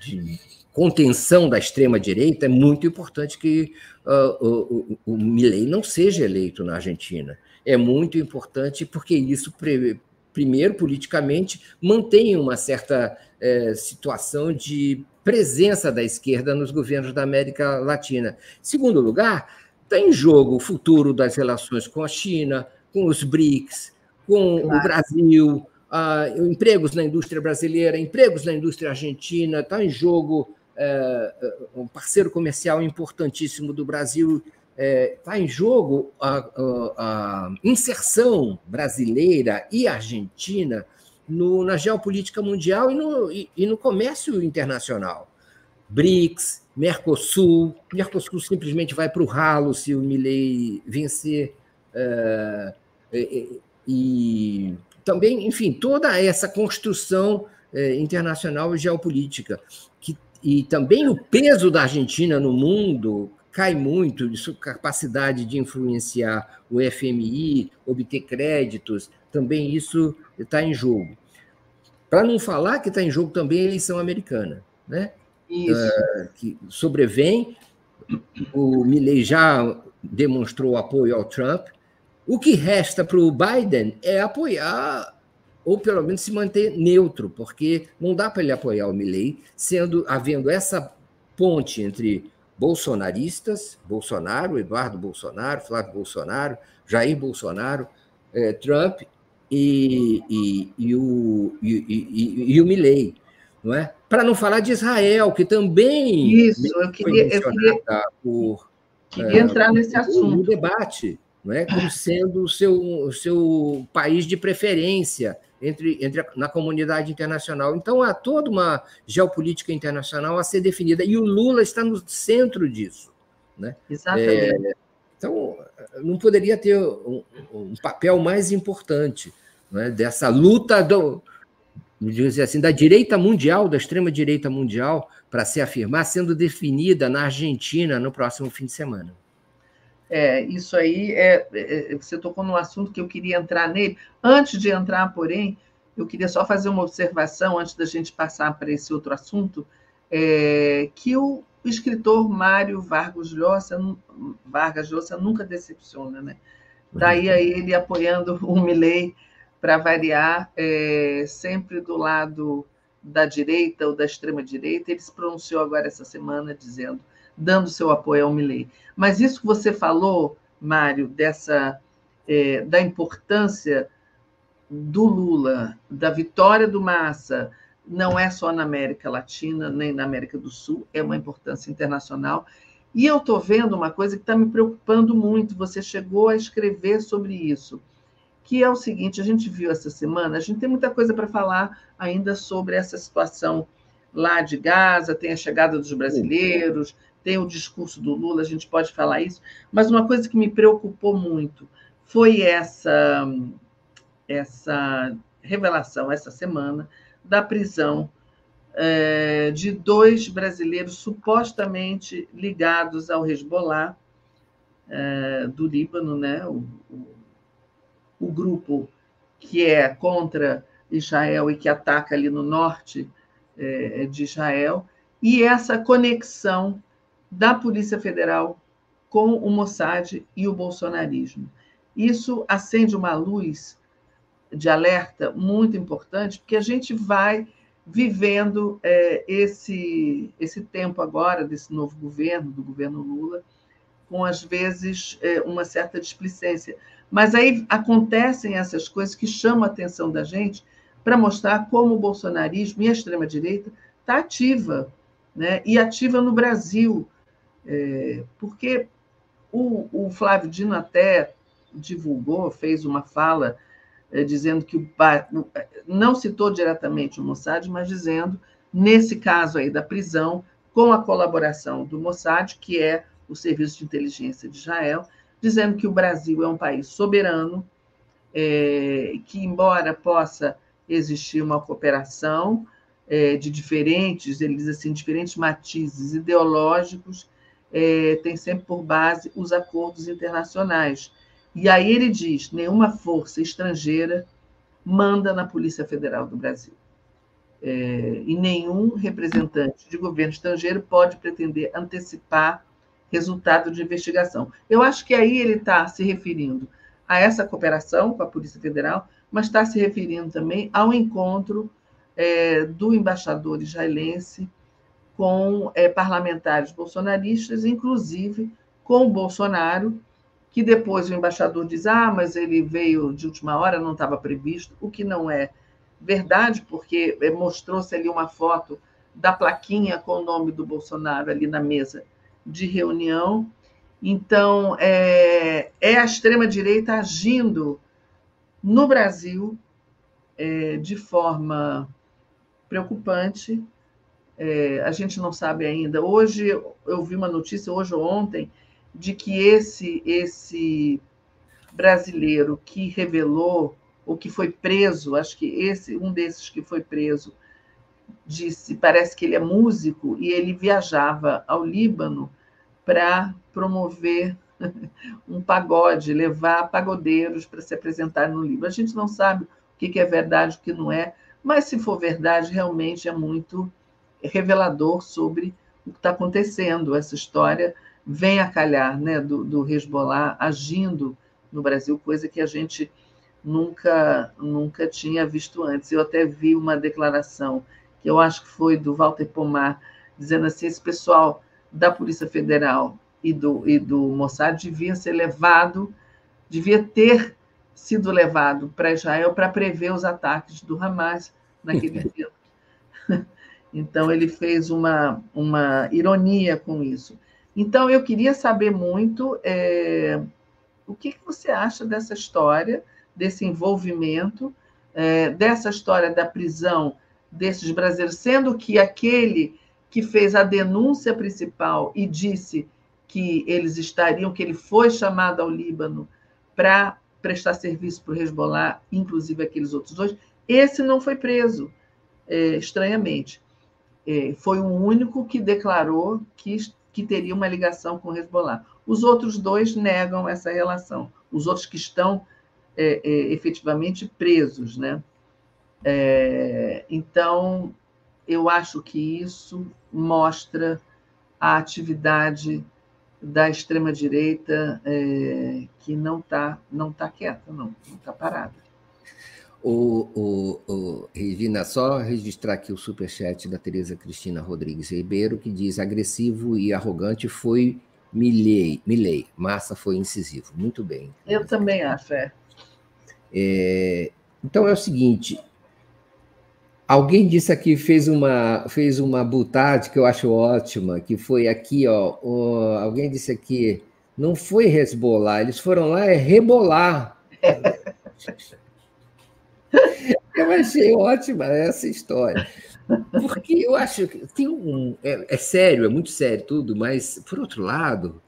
de, contenção da extrema-direita, é muito importante que uh, o, o, o Milley não seja eleito na Argentina. É muito importante porque isso, primeiro, politicamente, mantém uma certa é, situação de presença da esquerda nos governos da América Latina. Segundo lugar, está em jogo o futuro das relações com a China, com os BRICS, com claro. o Brasil, uh, empregos na indústria brasileira, empregos na indústria argentina, está em jogo uh, um parceiro comercial importantíssimo do Brasil, está é, em jogo a, a, a, inserção brasileira e argentina no, na geopolítica mundial e no, e, e no comércio internacional. BRICS, Mercosul, Mercosul simplesmente vai para o ralo se o Milley vencer. E, e, também, enfim, toda essa construção internacional e geopolítica. Que, e também o peso da Argentina no mundo cai muito, de sua capacidade de influenciar o FMI, obter créditos, também isso está em jogo. Para não falar que está em jogo também a eleição americana, né? Uh, que sobrevém, o Milley já demonstrou apoio ao Trump. O que resta para o Biden é apoiar ou pelo menos se manter neutro, porque não dá para ele apoiar o Milley, sendo havendo essa ponte entre bolsonaristas, Bolsonaro, Eduardo Bolsonaro, Flávio Bolsonaro, Jair Bolsonaro, eh, Trump e, e, e o, e, e, o Milley, não é? Para não falar de Israel, que também isso eu queria, eu queria, por, queria é, entrar nesse assunto no debate, não é? Como sendo o seu, o seu país de preferência entre, entre a, na comunidade internacional. Então há toda uma geopolítica internacional a ser definida e o Lula está no centro disso, né? Exatamente. É, então não poderia ter um, um papel mais importante né, dessa luta do, dizer assim, da direita mundial, da extrema direita mundial, para se afirmar, sendo definida na Argentina no próximo fim de semana. É, isso aí, é, é, você tocou num assunto que eu queria entrar nele. Antes de entrar, porém, eu queria só fazer uma observação, antes da gente passar para esse outro assunto, é, que o escritor Mário Vargas Llosa, Vargas Llosa nunca decepciona, né? Daí a ele apoiando o Milley para variar, é, sempre do lado da direita ou da extrema-direita. Ele se pronunciou agora essa semana dizendo dando seu apoio ao Milley. Mas isso que você falou, Mário, dessa é, da importância do Lula, da vitória do Massa, não é só na América Latina, nem na América do Sul, é uma importância internacional. E eu estou vendo uma coisa que está me preocupando muito, você chegou a escrever sobre isso, que é o seguinte: a gente viu essa semana, a gente tem muita coisa para falar ainda sobre essa situação lá de Gaza, tem a chegada dos brasileiros, tem o discurso do Lula, a gente pode falar isso, mas uma coisa que me preocupou muito foi essa, essa revelação, essa semana, da prisão é, de dois brasileiros supostamente ligados ao Hezbollah é, do Líbano, né? O, o, o, grupo que é contra Israel e que ataca ali no norte é, de Israel, e essa conexão da Polícia Federal com o Mossad e o bolsonarismo. Isso acende uma luz de alerta muito importante, porque a gente vai vivendo é, esse, esse tempo agora desse novo governo, do governo Lula, com às vezes é, uma certa displicência. Mas aí acontecem essas coisas que chamam a atenção da gente para mostrar como o bolsonarismo e a extrema-direita está ativa, né? e ativa no Brasil, é, porque o, o Flávio Dino até divulgou, fez uma fala é, dizendo que o não citou diretamente o Mossad, mas dizendo nesse caso aí da prisão com a colaboração do Mossad, que é o Serviço de Inteligência de Israel, dizendo que o Brasil é um país soberano, é, que embora possa existir uma cooperação é, de diferentes, ele diz assim, diferentes matizes ideológicos, é, tem sempre por base os acordos internacionais e aí ele diz: nenhuma força estrangeira manda na Polícia Federal do Brasil. É, e nenhum representante de governo estrangeiro pode pretender antecipar resultado de investigação. Eu acho que aí ele está se referindo a essa cooperação com a Polícia Federal, mas está se referindo também ao encontro é, do embaixador israelense com é, parlamentares bolsonaristas, inclusive com o Bolsonaro, que depois o embaixador diz: ah, mas ele veio de última hora, não estava previsto, o que não é verdade, porque eh, mostrou-se ali uma foto da plaquinha com o nome do Bolsonaro ali na mesa de reunião. Então, é, é a extrema-direita agindo no Brasil é, de forma preocupante. É, a gente não sabe ainda. Hoje, eu vi uma notícia, hoje ou ontem, de que esse esse brasileiro que revelou ou que foi preso, acho que esse um desses que foi preso disse, parece que ele é músico e ele viajava ao Líbano para promover <laughs> um pagode, levar pagodeiros para se apresentar no Líbano. A gente não sabe o que é verdade, o que não é, mas se for verdade, realmente é muito revelador sobre o que está acontecendo. Essa história vem a calhar né, do, do Hezbollah agindo no Brasil, coisa que a gente nunca, nunca tinha visto antes. Eu até vi uma declaração que eu acho que foi do Walter Pomar, dizendo assim: esse pessoal da Polícia Federal e do, e do Mossad devia ser levado, devia ter sido levado para Israel para prever os ataques do Hamas naquele <laughs> tempo. Então, ele fez uma, uma ironia com isso. Então, eu queria saber muito é, o que, que, você acha dessa história, desse envolvimento, é, dessa história da prisão desses brasileiros, sendo que aquele que fez a denúncia principal e disse que eles estariam, que ele foi chamado ao Líbano para prestar serviço para o Hezbollah, inclusive aqueles outros dois, esse não foi preso, é, estranhamente. É, foi o único que declarou que que teria uma ligação com Hezbollah. Os outros dois negam essa relação, os outros que estão é, é, efetivamente presos. Né? É, então, eu acho que isso mostra a atividade da extrema-direita é, que não está não tá quieta, não está parada. O, o, o, Regina, só registrar aqui o superchat da Tereza Cristina Rodrigues Ribeiro, que diz agressivo e arrogante foi Milley, Milley. Massa foi incisivo. Muito bem. Eu também acho, é. é. Então é o seguinte, Alguém disse aqui, fez uma, fez uma butade que eu acho ótima, que foi aqui, ó, ó alguém disse aqui, não foi resbolar, eles foram lá é rebolar. <laughs> <laughs> eu achei ótima essa história. Porque eu acho que tem um. É, é, sério, é muito sério tudo, mas, por outro lado,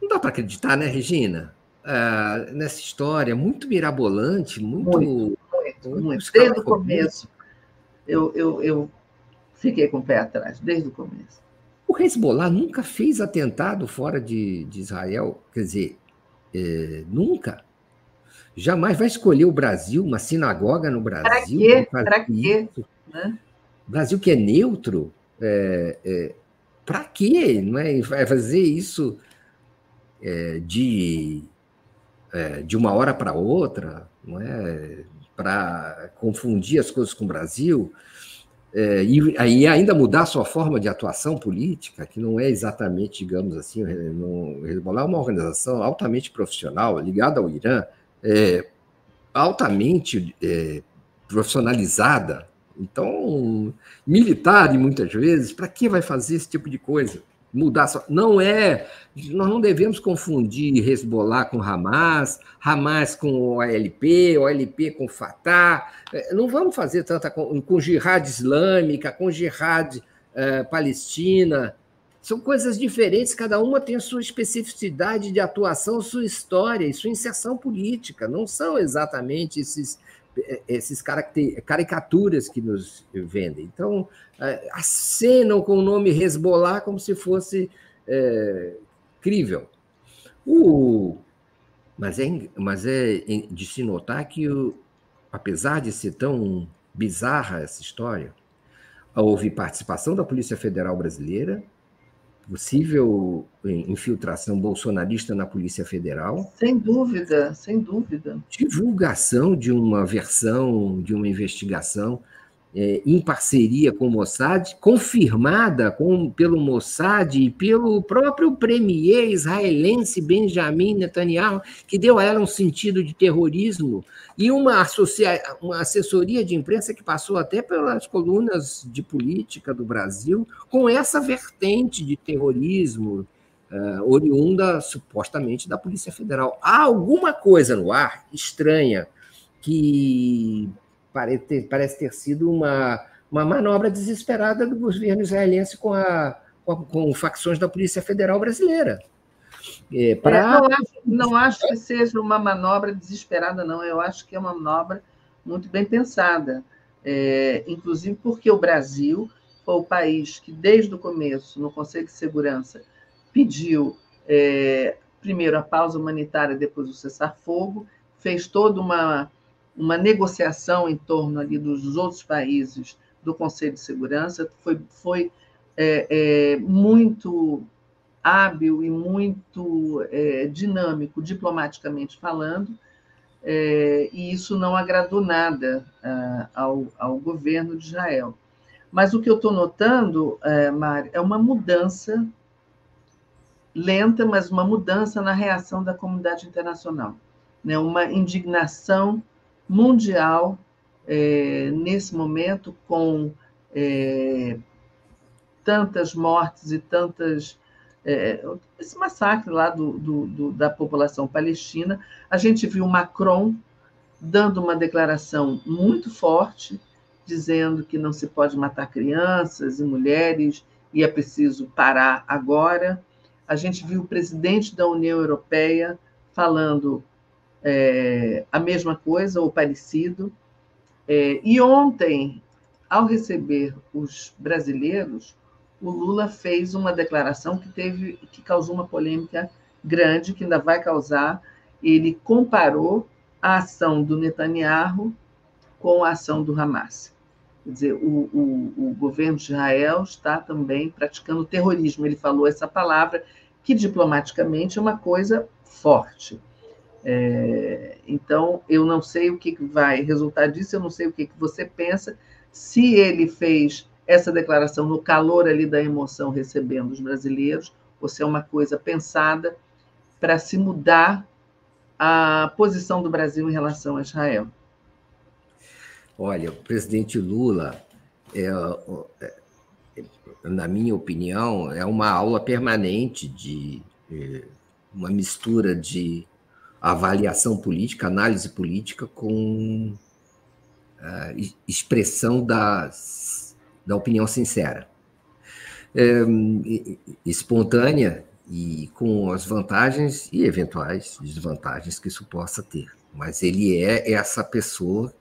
não dá para acreditar, né, Regina? Ah, nessa história muito mirabolante, muito. Muito, muito, muito desde o começo eu, eu, eu fiquei com o pé atrás, desde o começo. O Hezbollah nunca fez atentado fora de, de Israel, quer dizer, é, nunca. Jamais vai escolher o Brasil, uma sinagoga no Brasil. Para quê? Para quê? Né? Brasil que é neutro, é, é, para quê? Não é? Vai fazer isso é, de, é, de uma hora para outra, não é? para confundir as coisas com o Brasil, é, e, e, ainda mudar a sua forma de atuação política, que não é exatamente, digamos assim, o Hezbollah é uma organização altamente profissional, ligada ao Irã, é, altamente é, profissionalizada, então, militar, muitas vezes, para que vai fazer esse tipo de coisa? mudar. Não é. Nós não devemos confundir Hezbollah com Hamas, Hamas com OLP, OLP com Fatah. É, não vamos fazer tanta. com, com jihad islâmica, com jihad uh, palestina. São coisas diferentes, cada uma tem sua especificidade de atuação, sua história e sua inserção política. Não são exatamente esses esses caricaturas que nos vendem. Então, acenam com o nome Hezbollah como se fosse é, crível. O, mas, é, mas é de se notar que, o, apesar de ser tão bizarra essa história, houve participação da Polícia Federal Brasileira, possível infiltração bolsonarista na Polícia Federal. Sem dúvida, sem dúvida. Divulgação de uma versão de uma investigação é, em parceria com o Mossad, confirmada com, pelo Mossad e pelo próprio premier israelense Benjamin Netanyahu, que deu a ela um sentido de terrorismo, e uma, associa, uma assessoria de imprensa que passou até pelas colunas de política do Brasil, com essa vertente de terrorismo, uh, oriunda supostamente da Polícia Federal. Há alguma coisa no ar estranha que parece ter, sido uma, uma manobra desesperada do governo israelense com, a, com, a, com facções da Polícia Federal brasileira. É, pra... é, não, acho, não acho que seja uma manobra desesperada, não. Eu acho que é uma manobra muito bem pensada. É, inclusive porque o Brasil foi o país que, desde o começo, no Conselho de Segurança, pediu é, primeiro a pausa humanitária, depois o cessar-fogo, fez toda uma uma negociação em torno ali dos outros países do Conselho de Segurança, foi, foi é, é, muito hábil e muito é, dinâmico, diplomaticamente falando, é, e isso não agradou nada ah, ao, ao governo de Israel. Mas o que eu estou notando, é, é uma mudança lenta, mas uma mudança na reação da comunidade internacional, né? uma indignação mundial é, nesse momento, com é, tantas mortes e tantas. É, esse massacre lá do, do, do, da população palestina. A gente viu Macron dando uma declaração muito forte, dizendo que não se pode matar crianças e mulheres e é preciso parar agora. A gente viu o presidente da União Europeia falando é, a mesma coisa ou parecido. É, e ontem, ao receber os brasileiros, o Lula fez uma declaração que teve que causou uma polêmica grande, que ainda vai causar. Ele comparou a ação do Netanyahu com a ação do Hamas. Quer dizer, o, o, o governo de Israel está também praticando terrorismo. Ele falou essa palavra, que diplomaticamente é uma coisa forte. É, então, eu não sei o que vai resultar disso, eu não sei o que você pensa. Se ele fez essa declaração no calor ali da emoção recebendo os brasileiros, ou se é uma coisa pensada para se mudar a posição do Brasil em relação a Israel. Olha, o presidente Lula, é, é, na minha opinião, é uma aula permanente de é, uma mistura de avaliação política, análise política com expressão das, da opinião sincera. É, espontânea e com as vantagens e eventuais desvantagens que isso possa ter. Mas ele é essa pessoa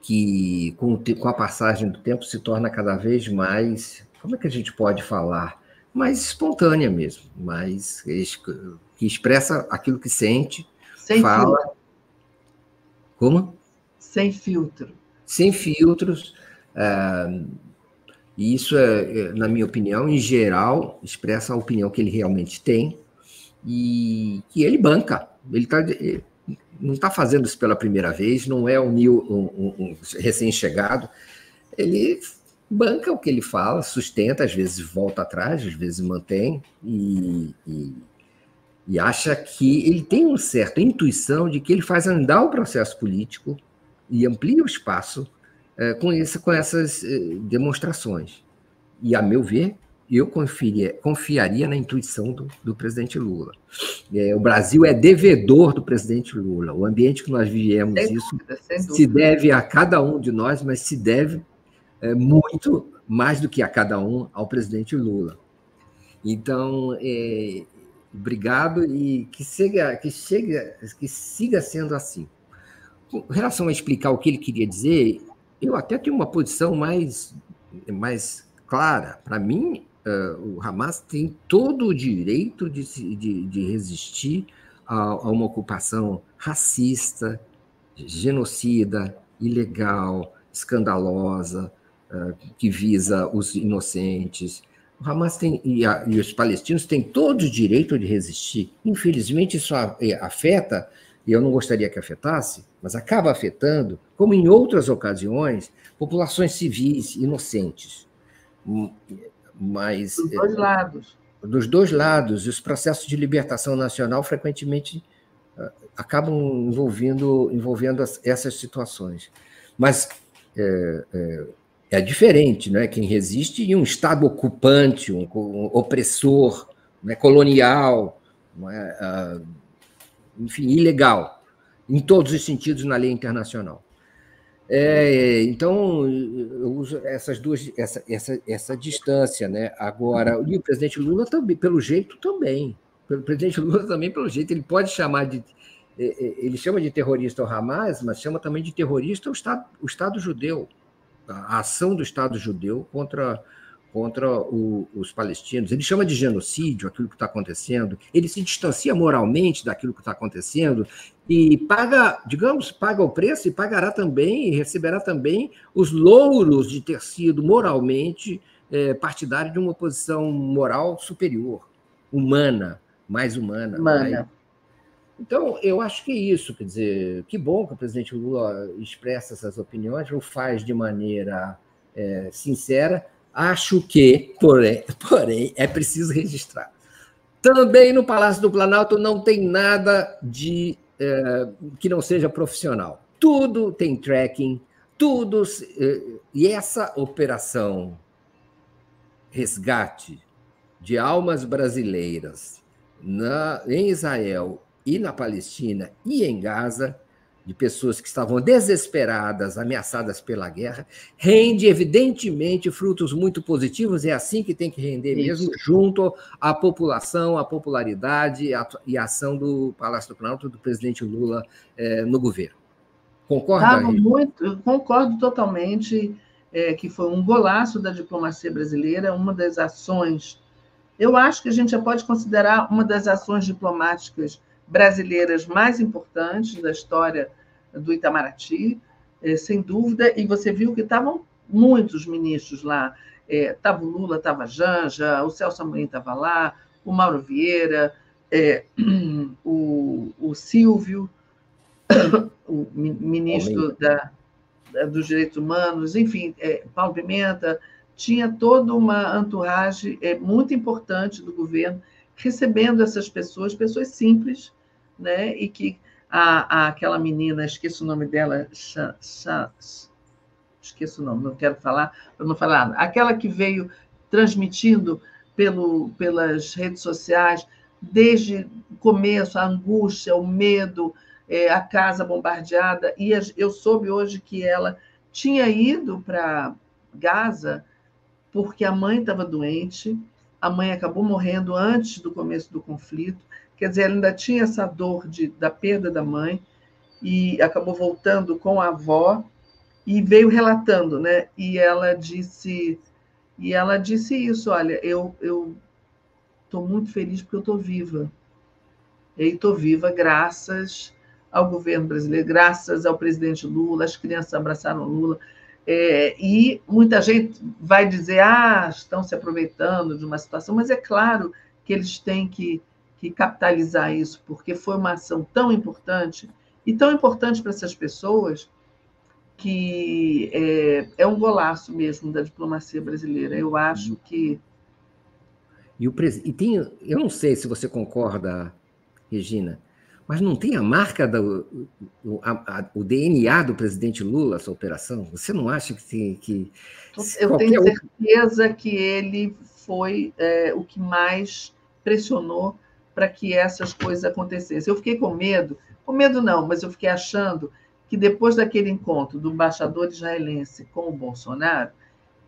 que, com, com a passagem do tempo, se torna cada vez mais. Como é que a gente pode falar? Mais espontânea mesmo, mais que expressa aquilo que sente, Sem fala. Filtro. Como? Sem filtro. Sem filtros. Uh, e isso, é, é, na minha opinião, em geral, expressa a opinião que ele realmente tem e que ele banca. Ele tá, não está fazendo isso pela primeira vez, não é um, um, um recém-chegado. Ele banca o que ele fala, sustenta, às vezes volta atrás, às vezes mantém, e, e, e acha que ele tem uma certa intuição de que ele faz andar o processo político e amplia o espaço é, com, isso, com essas é, demonstrações. E, a meu ver, eu confiaria, confiaria na intuição do, do presidente Lula. É, o Brasil é devedor do presidente Lula. O ambiente que nós vivemos, sem isso dúvida, se deve a cada um de nós, mas se deve é, muito mais do que a cada um ao presidente Lula. Então, é, obrigado e que siga, que chega, que siga sendo assim. Com relação a explicar o que ele queria dizer, eu até tenho uma posição mais, mais clara. Para mim, uh, o Hamas tem todo o direito de, de, de resistir a, a, uma ocupação racista, genocida, ilegal, escandalosa, uh, que visa os inocentes. O Hamas tem, e, a, e, os palestinos têm todo o direito de resistir. Infelizmente, isso afeta e eu não gostaria que afetasse, mas acaba afetando, como em outras ocasiões, populações civis inocentes. Hum, mas, dos dois é, lados. Dos dois lados. E os processos de libertação nacional frequentemente ah, acabam envolvendo, envolvendo essas situações. Mas é, é, é diferente, né? Quem resiste em um Estado ocupante, um, opressor, né? colonial, não é? Ah, enfim, ilegal, em todos os sentidos na lei internacional. É, então, eu uso essas duas, essa, essa, essa distância, né? Agora, e o presidente Lula também, pelo jeito também. O presidente Lula também, pelo jeito, ele pode chamar de. É, é, ele chama de terrorista o Hamas, mas chama também de terrorista o Estado, o Estado judeu, a ação do Estado judeu contra contra o, os palestinos. Ele chama de genocídio aquilo que está acontecendo. Ele se distancia moralmente daquilo que está acontecendo e paga, digamos, paga o preço e pagará também, e receberá também os louros de ter sido moralmente é, partidário de uma posição moral superior, humana, mais humana. humana. Mais... Então, eu acho que é isso, quer dizer, que bom que o presidente Lula expressa essas opiniões, o faz de maneira é, sincera, Acho que, porém, <laughs> porém, é preciso registrar. Também no Palácio do Planalto não tem nada de é, que não seja profissional. Tudo tem tracking, tudo. É, e essa operação resgate de almas brasileiras na, em Israel e na Palestina e em Gaza de pessoas que estavam desesperadas, ameaçadas pela guerra, rende evidentemente frutos muito positivos, é assim que tem que render Isso. mesmo, junto à população, à popularidade e à ação do Palácio do Planalto do presidente Lula eh, no governo. Concorda? muito, concordo totalmente é, que foi um golaço da diplomacia brasileira, uma das ações. Eu acho que a gente já pode considerar uma das ações diplomáticas brasileiras mais importantes da história do Itamaraty, é, sem dúvida, e você viu que estavam muitos ministros lá. Estava é, o Lula, estava a Janja, o Celso Amorim estava lá, o Mauro Vieira, é, <clears throat> o, o Silvio, <coughs> o ministro da, da, dos Direitos Humanos, enfim, é, Paulo Pimenta, tinha toda uma entourage é, muito importante do governo recebendo essas pessoas, pessoas simples, né? E que a, a aquela menina, esqueço o nome dela, Cha, esqueço o nome, não quero falar, para não falar nada. Aquela que veio transmitindo pelo, pelas redes sociais, desde o começo, a angústia, o medo, é, a casa bombardeada. E eu soube hoje que ela tinha ido para Gaza porque a mãe estava doente, a mãe acabou morrendo antes do começo do conflito, quer dizer, ela ainda tinha essa dor de, da perda da mãe e acabou voltando com a avó e veio relatando, né? E ela disse, e ela disse isso, olha, eu eu estou muito feliz porque eu estou viva. E estou viva graças ao governo brasileiro, graças ao presidente Lula, as crianças abraçaram Lula. É, e muita gente vai dizer, ah, estão se aproveitando de uma situação, mas é claro que eles têm que, que capitalizar isso, porque foi uma ação tão importante, e tão importante para essas pessoas, que é, é, um golaço mesmo da diplomacia brasileira. Eu acho que. E, o pres... e tem, eu não sei se você concorda, Regina, mas não tem a marca do o, a, a, o DNA do presidente Lula essa operação? Você não acha que tem que eu tenho certeza outro... que ele foi é, o que mais pressionou para que essas coisas acontecessem. Eu fiquei com medo, com medo não, mas eu fiquei achando que depois daquele encontro do embaixador israelense com o Bolsonaro,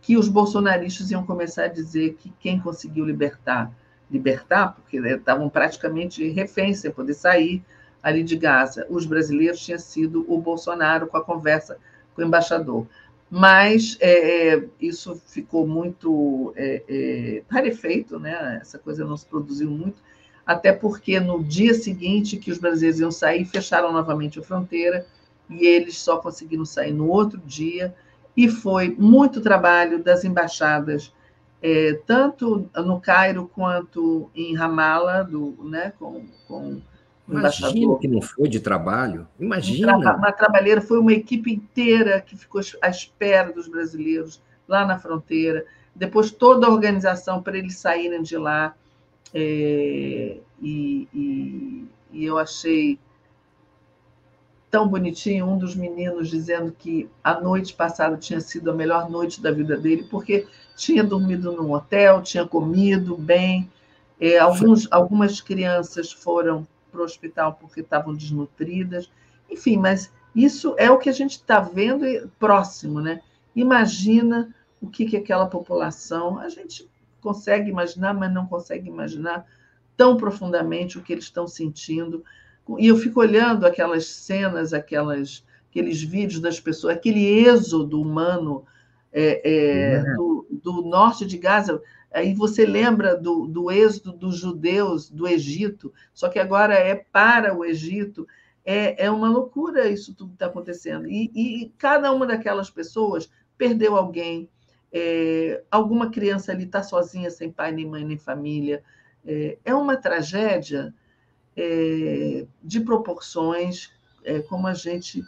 que os bolsonaristas iam começar a dizer que quem conseguiu libertar libertar, porque né, estavam praticamente reféns sem poder sair ali de Gaza. Os brasileiros tinha sido o Bolsonaro com a conversa com o embaixador. Mas é, é isso ficou muito é, é, rarefeito, né? essa coisa não se produziu muito, até porque no dia seguinte que os brasileiros iam sair, fecharam novamente a fronteira e eles só conseguiram sair no outro dia. E foi muito trabalho das embaixadas é, tanto no Cairo quanto em Ramala, do, né, com, com o Imagina que não foi de trabalho. Imagina. Uma, uma trabalheira, foi uma equipe inteira que ficou à espera dos brasileiros lá na fronteira. Depois toda a organização para eles saírem de lá. É, e, e, e eu achei tão bonitinho um dos meninos dizendo que a noite passada tinha sido a melhor noite da vida dele, porque tinha dormido num hotel, tinha comido bem. É, alguns, algumas crianças foram para o hospital porque estavam desnutridas. Enfim, mas isso é o que a gente está vendo próximo, né? Imagina o que, que aquela população. A gente consegue imaginar, mas não consegue imaginar tão profundamente o que eles estão sentindo e eu fico olhando aquelas cenas, aquelas, aqueles vídeos das pessoas, aquele êxodo humano é, é, é. Do, do, norte de Gaza. Aí você lembra do, do êxodo dos judeus do Egito, só que agora é para o Egito. É, é uma loucura isso tudo que está acontecendo. E, e, cada uma daquelas pessoas perdeu alguém. É, alguma criança ali está sozinha, sem pai, nem mãe, nem família. É, é uma tragédia é, de proporções é, como a gente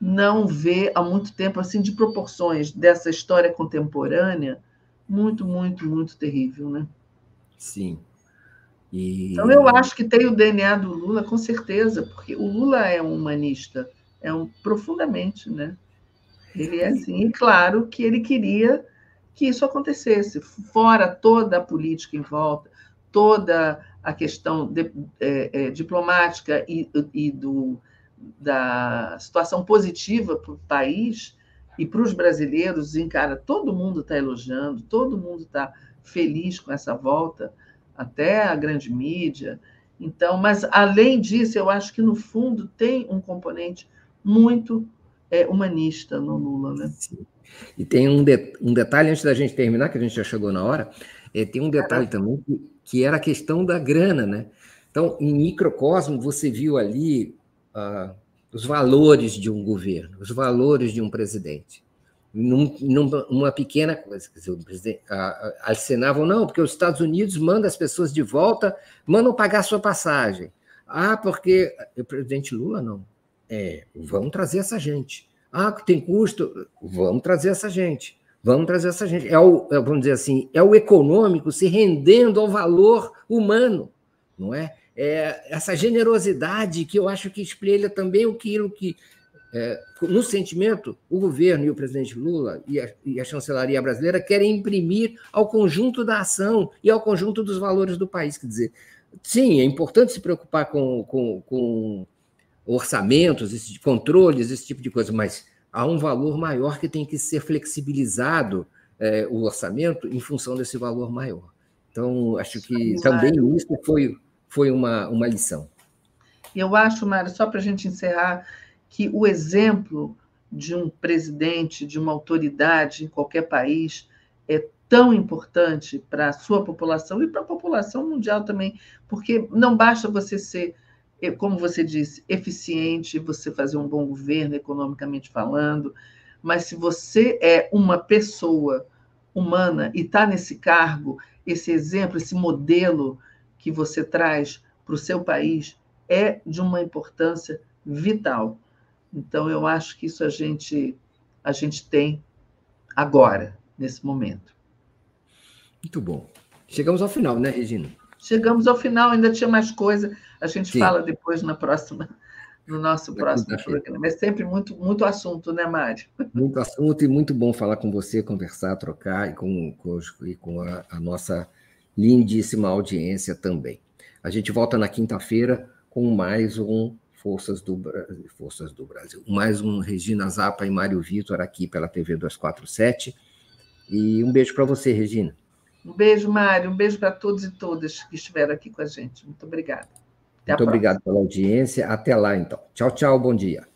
não vê há muito tempo, assim, de proporções dessa história contemporânea, muito, muito, muito terrível, né? Sim. E... Então, eu acho que tem o DNA do Lula, com certeza, porque o Lula é um humanista, é um profundamente, né? Ele é assim, e claro que ele queria que isso acontecesse, fora toda a política em volta, toda a questão de, é, é, diplomática e, e do, da situação positiva para o país e para os brasileiros, encara, todo mundo está elogiando, todo mundo está feliz com essa volta, até a grande mídia. Então, mas além disso, eu acho que no fundo tem um componente muito é, humanista no Lula, né? Sim. E tem um, de, um detalhe antes da gente terminar, que a gente já chegou na hora, é, tem um detalhe também que que era a questão da grana, né? Então, em microcosmo, você viu ali uh, os valores de um governo, os valores de um presidente. num, numa pequena coisa. Quer dizer, o presidente, acenavam, não, porque os Estados Unidos mandam as pessoas de volta, mandam pagar sua passagem. Ah, porque o presidente Lula não. É, vamos trazer essa gente. Ah, tem custo, vamos trazer essa gente. Vamos trazer essa gente. É o, é, vamos dizer assim, é o econômico se rendendo ao valor humano, não é? é essa generosidade que eu acho que espelha também aquilo que é, no sentimento, o governo e o presidente Lula e a, e a, chancelaria brasileira querem imprimir ao conjunto da ação e ao conjunto dos valores do país. Quer dizer, sim, é importante se preocupar com, com, com orçamentos, esse, controles, esse tipo de coisa, mas há um valor maior que tem que ser flexibilizado é, o orçamento em função desse valor maior. Então, acho que também isso foi, foi uma, uma lição. Eu acho, Mário, só para a gente encerrar, que o exemplo de um presidente, de uma autoridade em qualquer país é tão importante para a sua população e para a população mundial também, porque não basta você ser, como você disse, eficiente, você fazer um bom governo economicamente falando, mas se você é uma pessoa humana e está nesse cargo, esse exemplo, esse modelo que você traz para o seu país é de uma importância vital. Então, eu acho que isso a gente, a gente tem agora, nesse momento. Muito bom. Chegamos ao final, né, Regina? Chegamos ao final, ainda tinha mais coisa. A gente Sim. fala depois na próxima, no nosso próximo programa. É sempre muito, muito assunto, né, Mário? Muito assunto e muito bom falar com você, conversar, trocar e com, com, e com a, a nossa lindíssima audiência também. A gente volta na quinta-feira com mais um Forças do, Forças do Brasil. Mais um Regina Zapa e Mário Vitor aqui pela TV 247. E um beijo para você, Regina. Um beijo, Mário. Um beijo para todos e todas que estiveram aqui com a gente. Muito obrigada. Até Muito obrigado pela audiência. Até lá, então. Tchau, tchau. Bom dia.